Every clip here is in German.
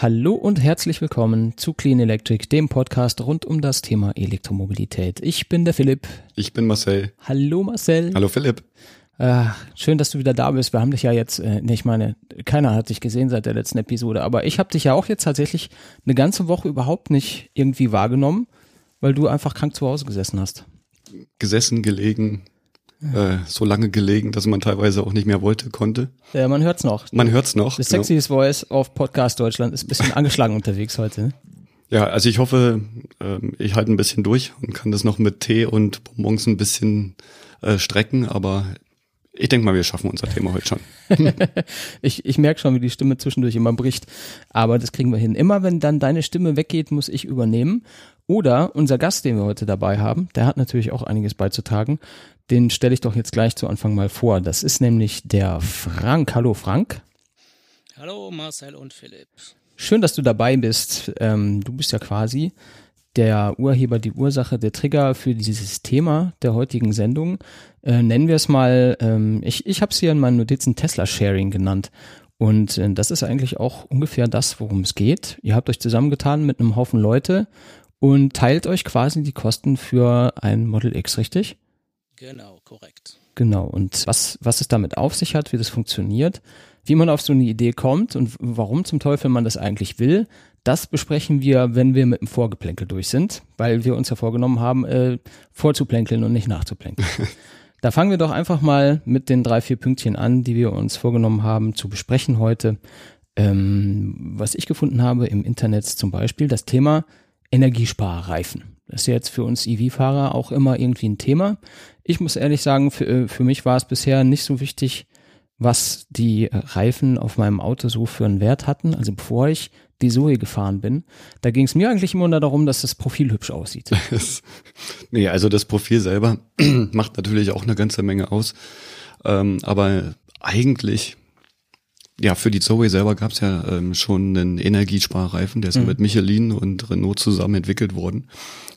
Hallo und herzlich willkommen zu Clean Electric, dem Podcast rund um das Thema Elektromobilität. Ich bin der Philipp. Ich bin Marcel. Hallo Marcel. Hallo Philipp. Äh, schön, dass du wieder da bist. Wir haben dich ja jetzt, äh, ich meine, keiner hat dich gesehen seit der letzten Episode, aber ich habe dich ja auch jetzt tatsächlich eine ganze Woche überhaupt nicht irgendwie wahrgenommen, weil du einfach krank zu Hause gesessen hast. Gesessen, gelegen, äh, so lange gelegen, dass man teilweise auch nicht mehr wollte, konnte. Ja, man hört's noch. Man hört's noch. The genau. Sexiest Voice auf Podcast Deutschland ist ein bisschen angeschlagen unterwegs heute. Ne? Ja, also ich hoffe, äh, ich halte ein bisschen durch und kann das noch mit Tee und Bonbons ein bisschen äh, strecken, aber ich denke mal, wir schaffen unser Thema heute schon. ich ich merke schon, wie die Stimme zwischendurch immer bricht. Aber das kriegen wir hin. Immer wenn dann deine Stimme weggeht, muss ich übernehmen. Oder unser Gast, den wir heute dabei haben, der hat natürlich auch einiges beizutragen. Den stelle ich doch jetzt gleich zu Anfang mal vor. Das ist nämlich der Frank. Hallo Frank. Hallo Marcel und Philipp. Schön, dass du dabei bist. Ähm, du bist ja quasi der Urheber, die Ursache, der Trigger für dieses Thema der heutigen Sendung. Äh, nennen wir es mal, ähm, ich, ich habe es hier in meinen Notizen Tesla-Sharing genannt. Und äh, das ist eigentlich auch ungefähr das, worum es geht. Ihr habt euch zusammengetan mit einem Haufen Leute und teilt euch quasi die Kosten für ein Model X, richtig? Genau, korrekt. Genau. Und was, was es damit auf sich hat, wie das funktioniert, wie man auf so eine Idee kommt und warum zum Teufel man das eigentlich will, das besprechen wir, wenn wir mit dem Vorgeplänkel durch sind, weil wir uns ja vorgenommen haben, äh, vorzuplänkeln und nicht nachzuplänkeln. da fangen wir doch einfach mal mit den drei, vier Pünktchen an, die wir uns vorgenommen haben zu besprechen heute. Ähm, was ich gefunden habe im Internet zum Beispiel das Thema Energiesparreifen. Das ist ja jetzt für uns EV-Fahrer auch immer irgendwie ein Thema. Ich muss ehrlich sagen, für, äh, für mich war es bisher nicht so wichtig, was die Reifen auf meinem Auto so für einen Wert hatten. Also bevor ich die Zoe gefahren bin, da ging es mir eigentlich immer nur darum, dass das Profil hübsch aussieht. nee, also das Profil selber macht natürlich auch eine ganze Menge aus. Ähm, aber eigentlich ja, für die Zoe selber gab es ja ähm, schon einen Energiesparreifen, der ist mhm. mit Michelin und Renault zusammen entwickelt worden.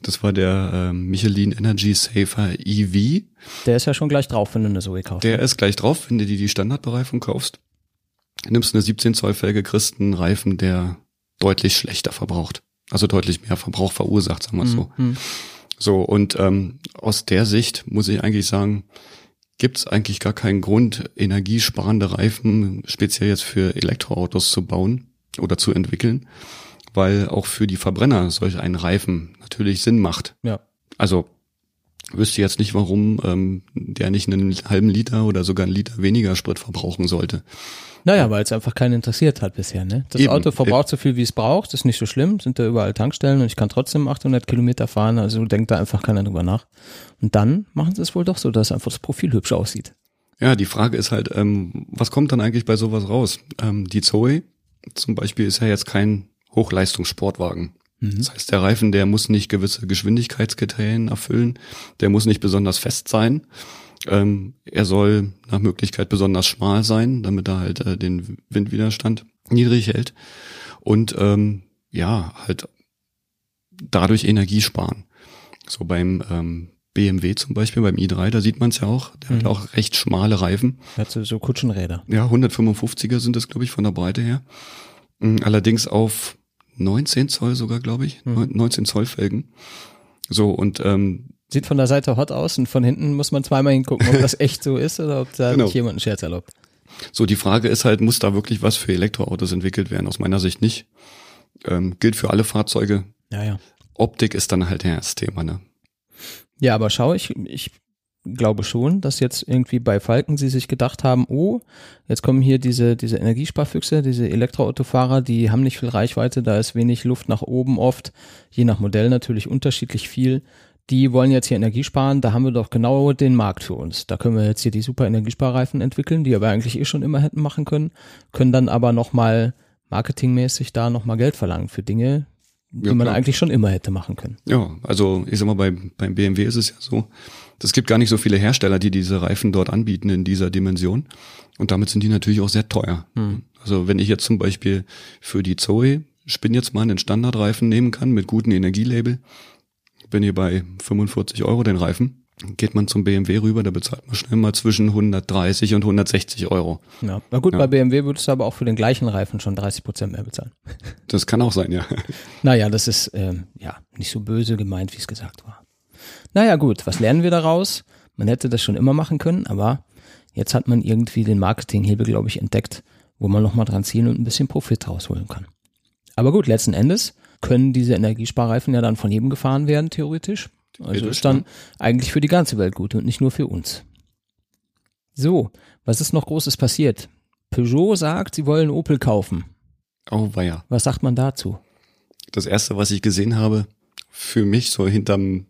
Das war der ähm, Michelin Energy Safer EV. Der ist ja schon gleich drauf, wenn du eine Zoe kaufst. Der ist gleich drauf, wenn du die, die Standardbereifung kaufst. Nimmst eine 17 Zoll Felge, kriegst einen Reifen, der deutlich schlechter verbraucht. Also deutlich mehr Verbrauch verursacht, sagen wir mhm. so. Mhm. So, und ähm, aus der Sicht muss ich eigentlich sagen, gibt es eigentlich gar keinen Grund, energiesparende Reifen speziell jetzt für Elektroautos zu bauen oder zu entwickeln, weil auch für die Verbrenner solch ein Reifen natürlich Sinn macht. Ja. Also wüsste jetzt nicht, warum ähm, der nicht einen halben Liter oder sogar einen Liter weniger Sprit verbrauchen sollte. Naja, weil es einfach keinen interessiert hat bisher. Ne? Das Eben. Auto verbraucht so viel, wie es braucht, ist nicht so schlimm, sind da überall Tankstellen und ich kann trotzdem 800 Kilometer fahren, also denkt da einfach keiner drüber nach. Und dann machen sie es wohl doch so, dass einfach das Profil hübsch aussieht. Ja, die Frage ist halt, ähm, was kommt dann eigentlich bei sowas raus? Ähm, die Zoe zum Beispiel ist ja jetzt kein Hochleistungssportwagen. Mhm. Das heißt, der Reifen, der muss nicht gewisse Geschwindigkeitskriterien erfüllen, der muss nicht besonders fest sein. Ähm, er soll nach Möglichkeit besonders schmal sein, damit er halt äh, den Windwiderstand niedrig hält. Und ähm, ja, halt dadurch Energie sparen. So beim ähm, BMW zum Beispiel, beim i3, da sieht man es ja auch, der mhm. hat auch recht schmale Reifen. Hat so, Kutschenräder. Ja, 155er sind das, glaube ich, von der Breite her. Mm, allerdings auf 19 Zoll sogar, glaube ich, mhm. 19 Zoll Felgen. So, und ähm, Sieht von der Seite hot aus und von hinten muss man zweimal hingucken, ob das echt so ist oder ob da genau. nicht jemand einen Scherz erlaubt. So, die Frage ist halt, muss da wirklich was für Elektroautos entwickelt werden? Aus meiner Sicht nicht. Ähm, gilt für alle Fahrzeuge. Ja, ja. Optik ist dann halt das Thema, ne? Ja, aber schau, ich, ich glaube schon, dass jetzt irgendwie bei Falken sie sich gedacht haben, oh, jetzt kommen hier diese, diese Energiesparfüchse, diese Elektroautofahrer, die haben nicht viel Reichweite, da ist wenig Luft nach oben oft, je nach Modell natürlich unterschiedlich viel die wollen jetzt hier Energie sparen, da haben wir doch genau den Markt für uns. Da können wir jetzt hier die super Energiesparreifen entwickeln, die wir eigentlich eh schon immer hätten machen können, können dann aber nochmal marketingmäßig da nochmal Geld verlangen für Dinge, die ja, man eigentlich schon immer hätte machen können. Ja, also ich sag mal, bei, beim BMW ist es ja so, es gibt gar nicht so viele Hersteller, die diese Reifen dort anbieten in dieser Dimension. Und damit sind die natürlich auch sehr teuer. Hm. Also wenn ich jetzt zum Beispiel für die Zoe, spinn jetzt mal einen Standardreifen nehmen kann mit gutem Energielabel, bin hier bei 45 Euro den Reifen. Geht man zum BMW rüber, da bezahlt man schnell mal zwischen 130 und 160 Euro. Ja. Na gut, Ja. bei BMW würdest du aber auch für den gleichen Reifen schon 30 Prozent mehr bezahlen. Das kann auch sein, ja. Naja, das ist ähm, ja nicht so böse gemeint, wie es gesagt war. Naja, gut, was lernen wir daraus? Man hätte das schon immer machen können, aber jetzt hat man irgendwie den Marketinghebel, glaube ich, entdeckt, wo man nochmal dran ziehen und ein bisschen Profit rausholen kann. Aber gut, letzten Endes können diese Energiesparreifen ja dann von jedem gefahren werden, theoretisch. Also ist dann eigentlich für die ganze Welt gut und nicht nur für uns. So, was ist noch Großes passiert? Peugeot sagt, sie wollen Opel kaufen. Oh, weia. Was sagt man dazu? Das erste, was ich gesehen habe, für mich so hinterm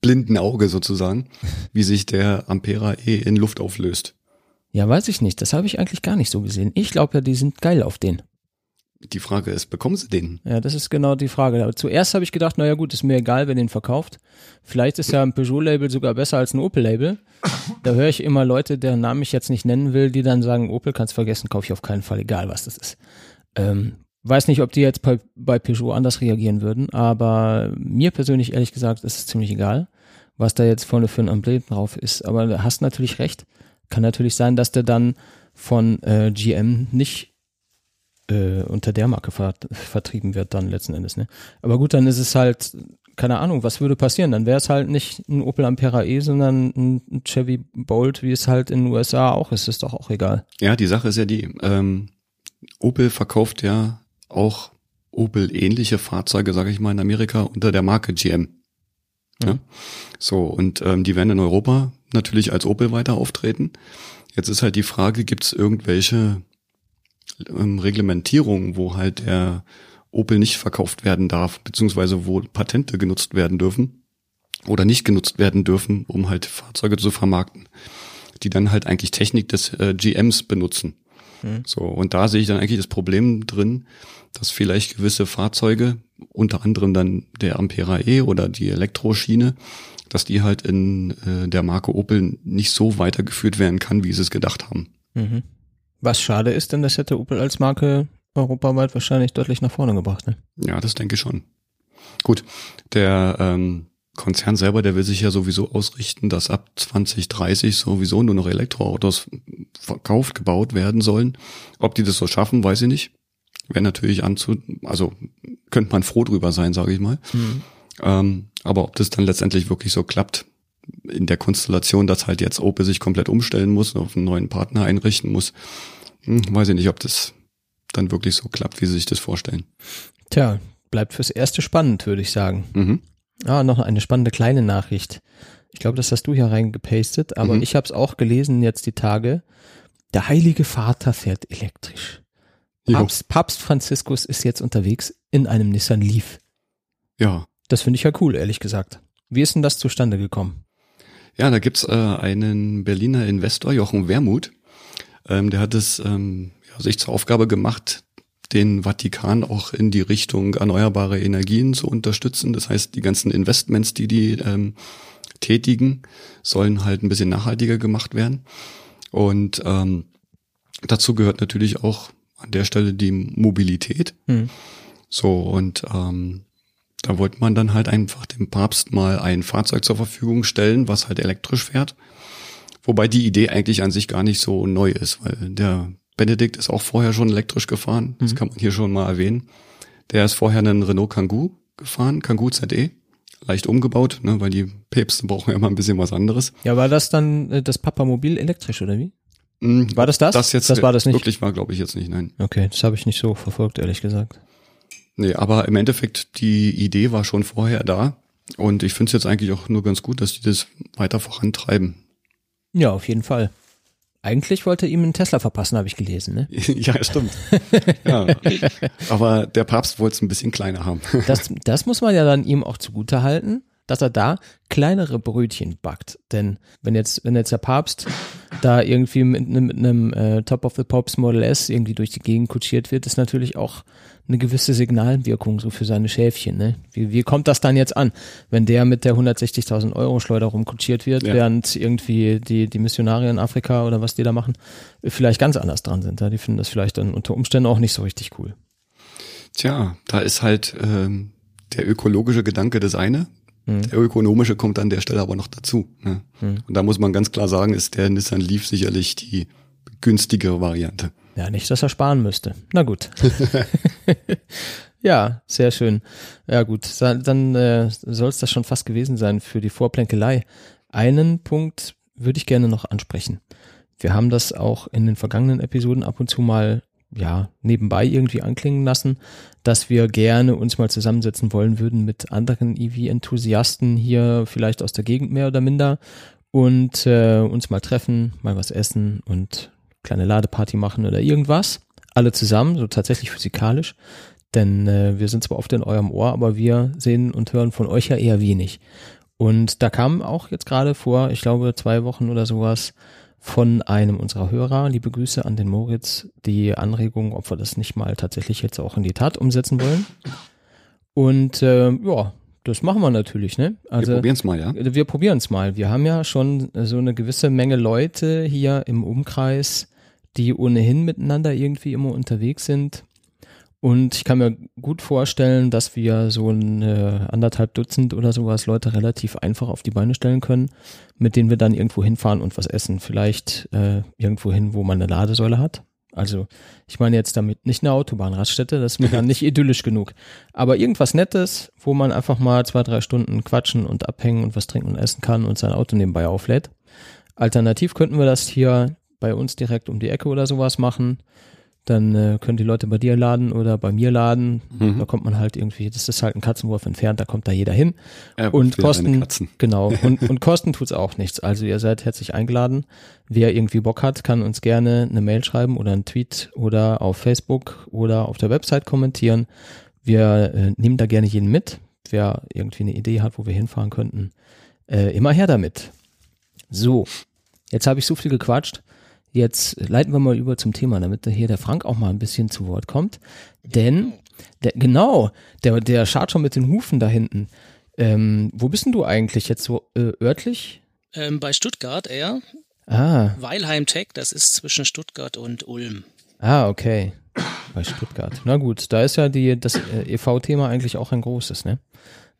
blinden Auge sozusagen, wie sich der Ampera E in Luft auflöst. Ja, weiß ich nicht. Das habe ich eigentlich gar nicht so gesehen. Ich glaube ja, die sind geil auf den. Die Frage ist, bekommen sie den? Ja, das ist genau die Frage. Aber zuerst habe ich gedacht, naja gut, ist mir egal, wer den verkauft. Vielleicht ist ja ein Peugeot-Label sogar besser als ein Opel-Label. Da höre ich immer Leute, deren Namen ich jetzt nicht nennen will, die dann sagen, Opel kannst vergessen, kaufe ich auf keinen Fall, egal was das ist. Ähm, weiß nicht, ob die jetzt bei, bei Peugeot anders reagieren würden, aber mir persönlich ehrlich gesagt ist es ziemlich egal, was da jetzt vorne für ein Emblem drauf ist. Aber du hast natürlich recht. Kann natürlich sein, dass der dann von äh, GM nicht äh, unter der Marke ver vertrieben wird dann letzten Endes. Ne? Aber gut, dann ist es halt, keine Ahnung, was würde passieren? Dann wäre es halt nicht ein Opel Ampera E, sondern ein Chevy Bolt, wie es halt in den USA auch ist. Ist doch auch egal. Ja, die Sache ist ja die, ähm, Opel verkauft ja auch Opel-ähnliche Fahrzeuge, sage ich mal, in Amerika unter der Marke GM. Ja. So, und ähm, die werden in Europa natürlich als Opel weiter auftreten. Jetzt ist halt die Frage, gibt es irgendwelche ähm, Reglementierungen, wo halt der Opel nicht verkauft werden darf, beziehungsweise wo Patente genutzt werden dürfen oder nicht genutzt werden dürfen, um halt Fahrzeuge zu vermarkten, die dann halt eigentlich Technik des äh, GMs benutzen. So, und da sehe ich dann eigentlich das Problem drin, dass vielleicht gewisse Fahrzeuge, unter anderem dann der Ampera E oder die Elektroschiene, dass die halt in äh, der Marke Opel nicht so weitergeführt werden kann, wie sie es gedacht haben. Mhm. Was schade ist, denn das hätte Opel als Marke europaweit wahrscheinlich deutlich nach vorne gebracht. Ne? Ja, das denke ich schon. Gut, der ähm, Konzern selber, der will sich ja sowieso ausrichten, dass ab 2030 sowieso nur noch Elektroautos verkauft, gebaut werden sollen. Ob die das so schaffen, weiß ich nicht. Wäre natürlich anzu, also könnte man froh drüber sein, sage ich mal. Ähm, aber ob das dann letztendlich wirklich so klappt, in der Konstellation, dass halt jetzt Opel sich komplett umstellen muss, auf einen neuen Partner einrichten muss, hm, weiß ich nicht, ob das dann wirklich so klappt, wie sie sich das vorstellen. Tja, bleibt fürs Erste spannend, würde ich sagen. Mhm. Ah, noch eine spannende kleine Nachricht. Ich glaube, das hast du hier reingepastet, aber Mhm. ich habe es auch gelesen jetzt die Tage. Der Heilige Vater fährt elektrisch. Papst, Papst Franziskus ist jetzt unterwegs in einem Nissan Leaf. Ja. Das finde ich ja cool, ehrlich gesagt. Wie ist denn das zustande gekommen? Ja, da gibt's äh, einen Berliner Investor, Jochen Wermuth. Ähm, der hat es ähm, ja, sich zur Aufgabe gemacht, den Vatikan auch in die Richtung erneuerbare Energien zu unterstützen. Das heißt, die ganzen Investments, die die ähm, tätigen, sollen halt ein bisschen nachhaltiger gemacht werden. Und ähm, dazu gehört natürlich auch an der Stelle die Mobilität. Hm. So, und ähm, da wollte man dann halt einfach dem Papst mal ein Fahrzeug zur Verfügung stellen, was halt elektrisch fährt. Wobei die Idee eigentlich an sich gar nicht so neu ist, weil der Benedikt ist auch vorher schon elektrisch gefahren. Das kann man hier schon mal erwähnen. Der ist vorher einen Renault Kangoo gefahren, Kangoo ZE. Leicht umgebaut, ne, weil die Päpste brauchen ja immer ein bisschen was anderes. Ja, war das dann äh, das Papamobil elektrisch oder wie? Mm, War das das? Das jetzt Das war das nicht. wirklich war, glaube ich, jetzt nicht, nein. Okay, das habe ich nicht so verfolgt, ehrlich gesagt. Nee, aber im Endeffekt, die Idee war schon vorher da. Und ich finde es jetzt eigentlich auch nur ganz gut, dass die das weiter vorantreiben. Ja, auf jeden Fall. Eigentlich wollte er ihm einen Tesla verpassen, habe ich gelesen. Ne? ja, stimmt. ja. Aber der Papst wollte es ein bisschen kleiner haben. Das, das muss man ja dann ihm auch zugute halten, dass er da kleinere Brötchen backt. Denn wenn jetzt, wenn jetzt der Papst da irgendwie mit, einem- mit einem äh, Top of the Pops Model S irgendwie durch die Gegend kutschiert wird, ist natürlich auch eine gewisse Signalwirkung so für seine Schäfchen. Ne? Wie, wie kommt das dann jetzt an, wenn der mit der 160.000 Euro Schleuder rumkutschiert wird, Ja. während irgendwie die, die Missionare in Afrika oder was die da machen, vielleicht ganz anders dran sind. Ja? Die finden das vielleicht dann unter Umständen auch nicht so richtig cool. Tja, da ist halt ähm, der ökologische Gedanke das eine. Mhm. Der ökonomische kommt an der Stelle aber noch dazu. Ne? Mhm. Und da muss man ganz klar sagen, ist der Nissan Leaf sicherlich die günstigere Variante. Ja, nicht, dass er sparen müsste. Na gut. ja, sehr schön. Ja gut, dann äh, soll es das schon fast gewesen sein für die Vorplänkelei. Einen Punkt würde ich gerne noch ansprechen. Wir haben das auch in den vergangenen Episoden ab und zu mal ja, nebenbei irgendwie anklingen lassen, dass wir gerne uns mal zusammensetzen wollen würden mit anderen EV-Enthusiasten hier vielleicht aus der Gegend mehr oder minder und äh, uns mal treffen, mal was essen und kleine Ladeparty machen oder irgendwas. Alle zusammen, so tatsächlich physikalisch. Denn äh, wir sind zwar oft in eurem Ohr, aber wir sehen und hören von euch ja eher wenig. Und da kam auch jetzt gerade vor, ich glaube, zwei Wochen oder sowas, von einem unserer Hörer, liebe Grüße an den Moritz, die Anregung, ob wir das nicht mal tatsächlich jetzt auch in die Tat umsetzen wollen. Und äh, ja, das machen wir natürlich, ne? Also, wir probieren es mal, ja. Wir probieren es mal. Wir haben ja schon so eine gewisse Menge Leute hier im Umkreis, die ohnehin miteinander irgendwie immer unterwegs sind. Und ich kann mir gut vorstellen, dass wir so ein äh, anderthalb Dutzend oder sowas Leute relativ einfach auf die Beine stellen können, mit denen wir dann irgendwo hinfahren und was essen. Vielleicht äh, irgendwo hin, wo man eine Ladesäule hat. Also ich meine jetzt damit nicht eine Autobahnraststätte, das ist mir dann nicht idyllisch genug. Aber irgendwas Nettes, wo man einfach mal zwei, drei Stunden quatschen und abhängen und was trinken und essen kann und sein Auto nebenbei auflädt. Alternativ könnten wir das hier bei uns direkt um die Ecke oder sowas machen dann äh, können die Leute bei dir laden oder bei mir laden. Mhm. Da kommt man halt irgendwie, das ist halt ein Katzenwurf entfernt, da kommt da jeder hin. Er und Kosten, genau, und, und Kosten tut's auch nichts. Also ihr seid herzlich eingeladen. Wer irgendwie Bock hat, kann uns gerne eine Mail schreiben oder einen Tweet oder auf Facebook oder auf der Website kommentieren. Wir äh, nehmen da gerne jeden mit. Wer irgendwie eine Idee hat, wo wir hinfahren könnten, äh, immer her damit. So, jetzt habe ich so viel gequatscht. Jetzt leiten wir mal über zum Thema, damit hier der Frank auch mal ein bisschen zu Wort kommt. Denn, der, genau, der, der schaut schon mit den Hufen da hinten. Ähm, wo bist denn du eigentlich jetzt so äh, örtlich? Ähm, bei Stuttgart eher. Ah. Weilheim Tech, das ist zwischen Stuttgart und Ulm. Ah, okay. Bei Stuttgart. Na gut, da ist ja die, das äh, EV-Thema eigentlich auch ein großes, ne?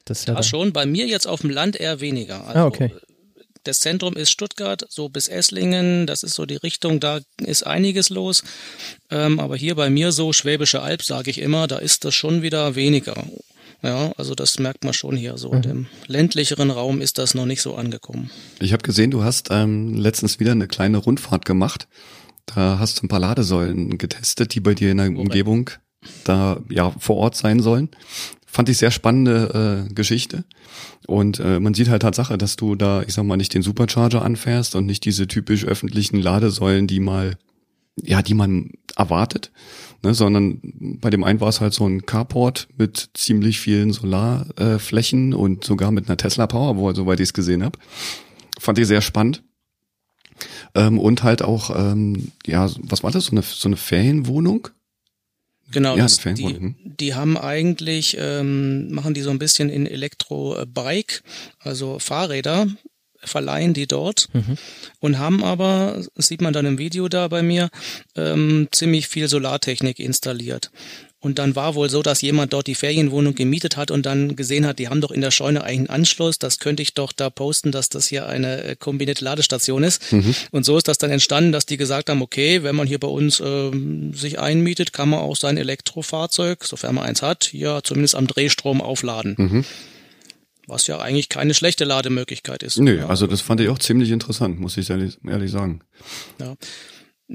Das ja, ja schon, bei mir jetzt auf dem Land eher weniger. Also, ah, okay das Zentrum ist Stuttgart, so bis Esslingen, das ist so die Richtung, da ist einiges los. Ähm, aber hier bei mir so Schwäbische Alb, sage ich immer, da ist das schon wieder weniger. Ja, also das merkt man schon hier. So mhm. im ländlicheren Raum ist das noch nicht so angekommen. Ich habe gesehen, du hast ähm, letztens wieder eine kleine Rundfahrt gemacht. Da hast du ein paar Ladesäulen getestet, die bei dir in der Umgebung da ja vor Ort sein sollen. Fand ich sehr spannende äh, Geschichte. Und äh, man sieht halt Tatsache, dass du da, ich sag mal, nicht den Supercharger anfährst und nicht diese typisch öffentlichen Ladesäulen, die mal, ja, die man erwartet, ne, sondern bei dem einen war es halt so ein Carport mit ziemlich vielen Solarflächen äh, und sogar mit einer Tesla Powerwall, soweit ich es gesehen habe. Fand ich sehr spannend. Ähm, und halt auch, ähm, ja, was war das, so eine, so eine Ferienwohnung? Genau, ja, das, die, die haben eigentlich, ähm, machen die so ein bisschen in Elektrobike, also Fahrräder, verleihen die dort mhm. und haben aber, das sieht man dann im Video da bei mir, ähm, ziemlich viel Solartechnik installiert. Und dann war wohl so, dass jemand dort die Ferienwohnung gemietet hat und dann gesehen hat, die haben doch in der Scheune einen Anschluss. Das könnte ich doch da posten, dass das hier eine äh, kombinierte Ladestation ist. Mhm. Und so ist das dann entstanden, dass die gesagt haben, okay, wenn man hier bei uns ähm, sich einmietet, kann man auch sein Elektrofahrzeug, sofern man eins hat, hier zumindest am Drehstrom aufladen. Mhm. Was ja eigentlich keine schlechte Lademöglichkeit ist. Nö, ja. also das fand ich auch ziemlich interessant, muss ich ehrlich, ehrlich sagen. Ja.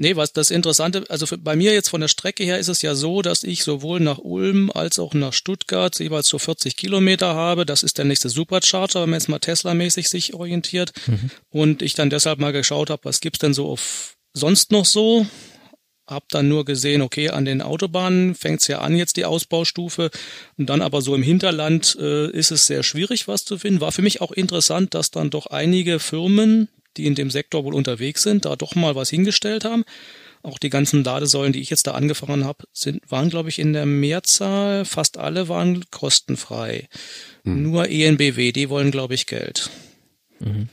Nee, was das Interessante, also für, bei mir jetzt von der Strecke her ist es ja so, dass ich sowohl nach Ulm als auch nach Stuttgart jeweils so 40 Kilometer habe. Das ist der nächste Supercharger, wenn man jetzt mal Tesla-mäßig sich orientiert. Mhm. Und ich dann deshalb mal geschaut habe, was gibt's denn so auf sonst noch so? Hab dann nur gesehen, okay, an den Autobahnen fängt's ja an jetzt die Ausbaustufe und dann aber so im Hinterland äh, ist es sehr schwierig, was zu finden. War für mich auch interessant, dass dann doch einige Firmen, die in dem Sektor wohl unterwegs sind, da doch mal was hingestellt haben. Auch die ganzen Ladesäulen, die ich jetzt da angefahren habe, sind, waren, glaube ich, in der Mehrzahl, fast alle waren kostenfrei. Mhm. Nur ENBW, die wollen, glaube ich, Geld. Mhm.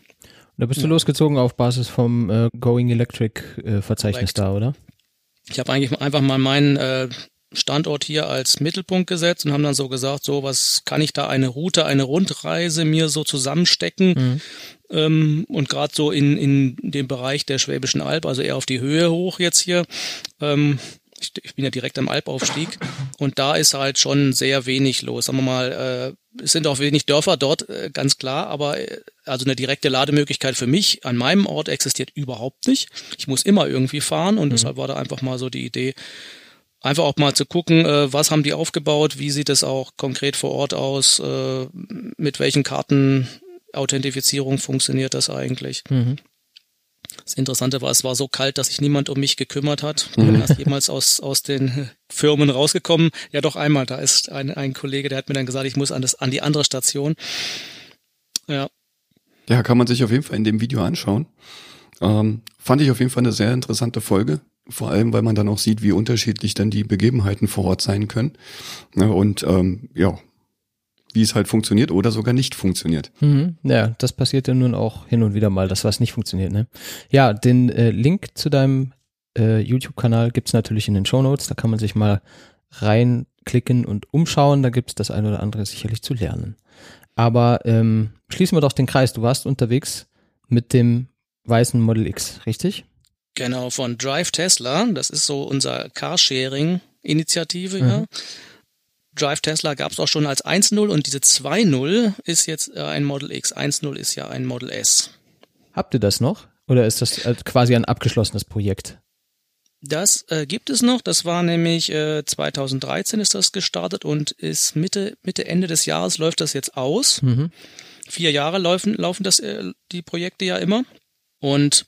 Da bist du ja. losgezogen auf Basis vom äh, Going Electric äh, Verzeichnis Correct. da, oder? Ich habe eigentlich einfach mal meinen äh, Standort hier als Mittelpunkt gesetzt und haben dann so gesagt, so was kann ich da eine Route, eine Rundreise mir so zusammenstecken. Mhm. Ähm, und gerade so in, in dem Bereich der Schwäbischen Alb, also eher auf die Höhe hoch jetzt hier. Ähm, ich, ich bin ja direkt am Albaufstieg und da ist halt schon sehr wenig los. Sagen wir mal, äh, es sind auch wenig Dörfer dort, äh, ganz klar, aber äh, also eine direkte Lademöglichkeit für mich an meinem Ort existiert überhaupt nicht. Ich muss immer irgendwie fahren und mhm. deshalb war da einfach mal so die Idee, einfach auch mal zu gucken, äh, was haben die aufgebaut, wie sieht es auch konkret vor Ort aus, äh, mit welchen Karten Authentifizierung funktioniert das eigentlich. Mhm. Das Interessante war, es war so kalt, dass sich niemand um mich gekümmert hat. Ich bin erst jemals aus, aus den Firmen rausgekommen. Ja, doch einmal. Da ist ein, ein Kollege, der hat mir dann gesagt, ich muss an, das, an die andere Station. Ja. Ja, kann man sich auf jeden Fall in dem Video anschauen. Ähm, fand ich auf jeden Fall eine sehr interessante Folge. Vor allem, weil man dann auch sieht, wie unterschiedlich dann die Begebenheiten vor Ort sein können. Und ähm, ja, wie es halt funktioniert oder sogar nicht funktioniert. Mhm, ja, das passiert ja nun auch hin und wieder mal, dass was nicht funktioniert. Ne? Ja, den äh, Link zu deinem äh, YouTube-Kanal gibt's natürlich in den Show Notes. Da kann man sich mal reinklicken und umschauen. Da gibt's das eine oder andere sicherlich zu lernen. Aber ähm, schließen wir doch den Kreis. Du warst unterwegs mit dem weißen Model X, richtig? Genau, von Drive Tesla. Das ist so unser Carsharing-Initiative, mhm. ja. Drive Tesla gab es auch schon als 1.0 und diese 2.0 ist jetzt äh, ein Model X. 1.0 ist ja ein Model S. Habt ihr das noch? Oder ist das äh, quasi ein abgeschlossenes Projekt? Das äh, gibt es noch. Das war nämlich äh, 2013 ist das gestartet und ist Mitte, Mitte, Ende des Jahres läuft das jetzt aus. Mhm. Vier Jahre laufen, laufen das, äh, die Projekte ja immer. Und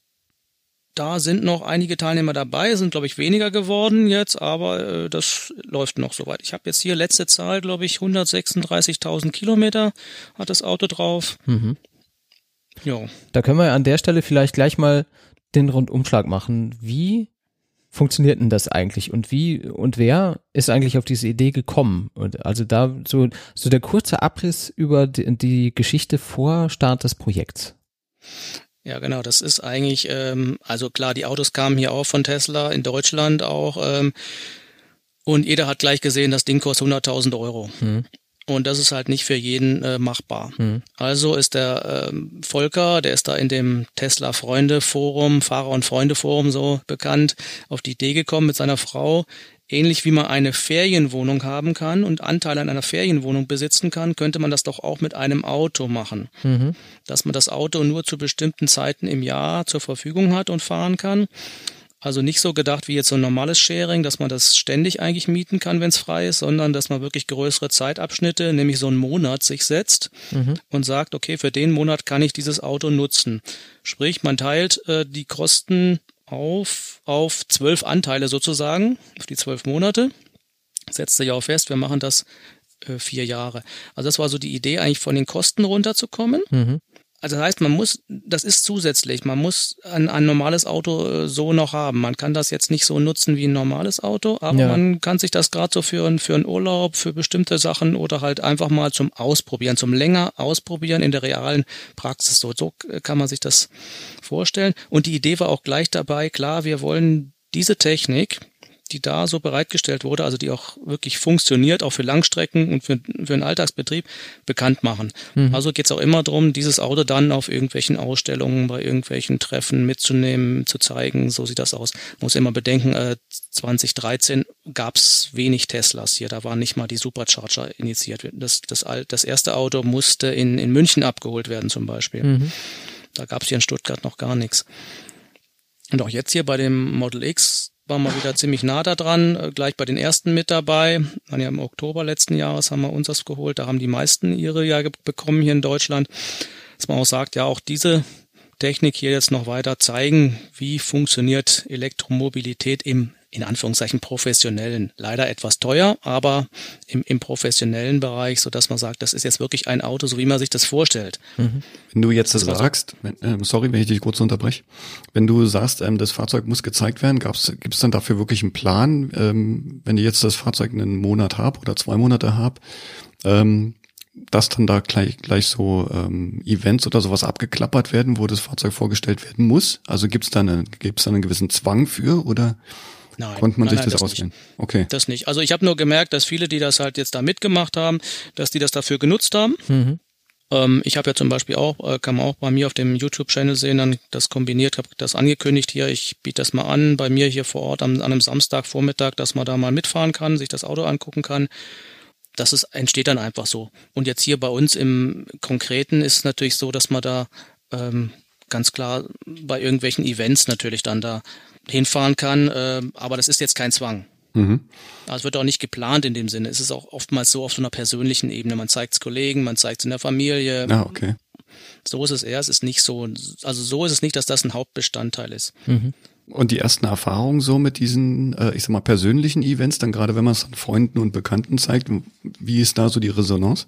da sind noch einige Teilnehmer dabei, sind glaube ich weniger geworden jetzt, aber äh, das läuft noch soweit. Ich habe jetzt hier letzte Zahl, glaube ich, 136.000 Kilometer hat das Auto drauf. Mhm. Ja. Da können wir an der Stelle vielleicht gleich mal den Rundumschlag machen. Wie funktioniert denn das eigentlich und wie und wer ist eigentlich auf diese Idee gekommen? Und also da so, so der kurze Abriss über die, die Geschichte vor Start des Projekts. Ja, genau. Das ist eigentlich, ähm, also klar, die Autos kamen hier auch von Tesla, in Deutschland auch. Ähm, und jeder hat gleich gesehen, das Ding kostet 100.000 Euro. Mhm. Und das ist halt nicht für jeden äh, machbar. Mhm. Also ist der ähm, Volker, der ist da in dem Tesla Freunde Forum, Fahrer und Freunde Forum so bekannt, auf die Idee gekommen mit seiner Frau, Ähnlich wie man eine Ferienwohnung haben kann und Anteile an einer Ferienwohnung besitzen kann, könnte man das doch auch mit einem Auto machen. Mhm. Dass man das Auto nur zu bestimmten Zeiten im Jahr zur Verfügung hat und fahren kann. Also nicht so gedacht wie jetzt so ein normales Sharing, dass man das ständig eigentlich mieten kann, wenn es frei ist, sondern dass man wirklich größere Zeitabschnitte, nämlich so einen Monat sich setzt mhm. und sagt, okay, für den Monat kann ich dieses Auto nutzen. Sprich, man teilt äh, die Kosten auf, auf zwölf Anteile sozusagen, auf die zwölf Monate. Setzt sich auch fest, wir machen das äh, vier Jahre. Also das war so die Idee, eigentlich von den Kosten runterzukommen. Mhm. Also das heißt, man muss, das ist zusätzlich, man muss ein, ein normales Auto äh, so noch haben. Man kann das jetzt nicht so nutzen wie ein normales Auto, aber ja. man kann sich das gerade so für, für einen Urlaub, für bestimmte Sachen oder halt einfach mal zum Ausprobieren, zum länger Ausprobieren in der realen Praxis. So, so kann man sich das vorstellen. Und die Idee war auch gleich dabei, klar, wir wollen diese Technik, die da so bereitgestellt wurde, also die auch wirklich funktioniert, auch für Langstrecken und für, für einen Alltagsbetrieb, bekannt machen. Mhm. Also geht es auch immer darum, dieses Auto dann auf irgendwelchen Ausstellungen, bei irgendwelchen Treffen mitzunehmen, zu zeigen, so sieht das aus. Man muss immer bedenken, äh, 2013 gab es wenig Teslas hier, da waren nicht mal die Supercharger initiiert. Das, das, das erste Auto musste in, in München abgeholt werden zum Beispiel. Mhm. Da gab es hier in Stuttgart noch gar nichts. Und auch jetzt hier bei dem Model X waren wir wieder ziemlich nah da dran, äh, gleich bei den ersten mit dabei. Waren ja im Oktober letzten Jahres haben wir uns das geholt. Da haben die meisten ihre ja bekommen hier in Deutschland. Dass man auch sagt, ja, auch diese Technik hier jetzt noch weiter zeigen, wie funktioniert Elektromobilität im in Anführungszeichen professionellen, leider etwas teuer, aber im, im professionellen Bereich, so dass man sagt, das ist jetzt wirklich ein Auto, so wie man sich das vorstellt. Mhm. Wenn du jetzt das, das sagst, wenn, äh, sorry, wenn ich dich kurz unterbreche, wenn du sagst, ähm, das Fahrzeug muss gezeigt werden, gibt es dann dafür wirklich einen Plan, ähm, wenn ich jetzt das Fahrzeug einen Monat habe oder zwei Monate habe, ähm, dass dann da gleich, gleich so ähm, Events oder sowas abgeklappert werden, wo das Fahrzeug vorgestellt werden muss? Also gibt es da, eine, gibt's da einen gewissen Zwang für oder Nein, konnte man nein, sich nein, das, das auswählen. Okay. Das nicht. Also ich habe nur gemerkt, dass viele, die das halt jetzt da mitgemacht haben, dass die das dafür genutzt haben. Mhm. Ähm, ich habe ja zum Beispiel auch, äh, kann man auch bei mir auf dem YouTube-Channel sehen, dann das kombiniert, habe das angekündigt hier, ich biete das mal an, bei mir hier vor Ort am, an einem Samstagvormittag, dass man da mal mitfahren kann, sich das Auto angucken kann. Das ist, entsteht dann einfach so. Und jetzt hier bei uns im Konkreten ist es natürlich so, dass man da ähm, ganz klar bei irgendwelchen Events natürlich dann da hinfahren kann, äh, aber das ist jetzt kein Zwang. Mhm. Also es wird auch nicht geplant in dem Sinne. Es ist auch oftmals so auf so einer persönlichen Ebene. Man zeigt es Kollegen, man zeigt es in der Familie. Ah, okay. So ist es eher. Es ist nicht so, also so ist es nicht, dass das ein Hauptbestandteil ist. Mhm. Und die ersten Erfahrungen so mit diesen, äh, ich sag mal, persönlichen Events, dann gerade wenn man es an Freunden und Bekannten zeigt, wie ist da so die Resonanz?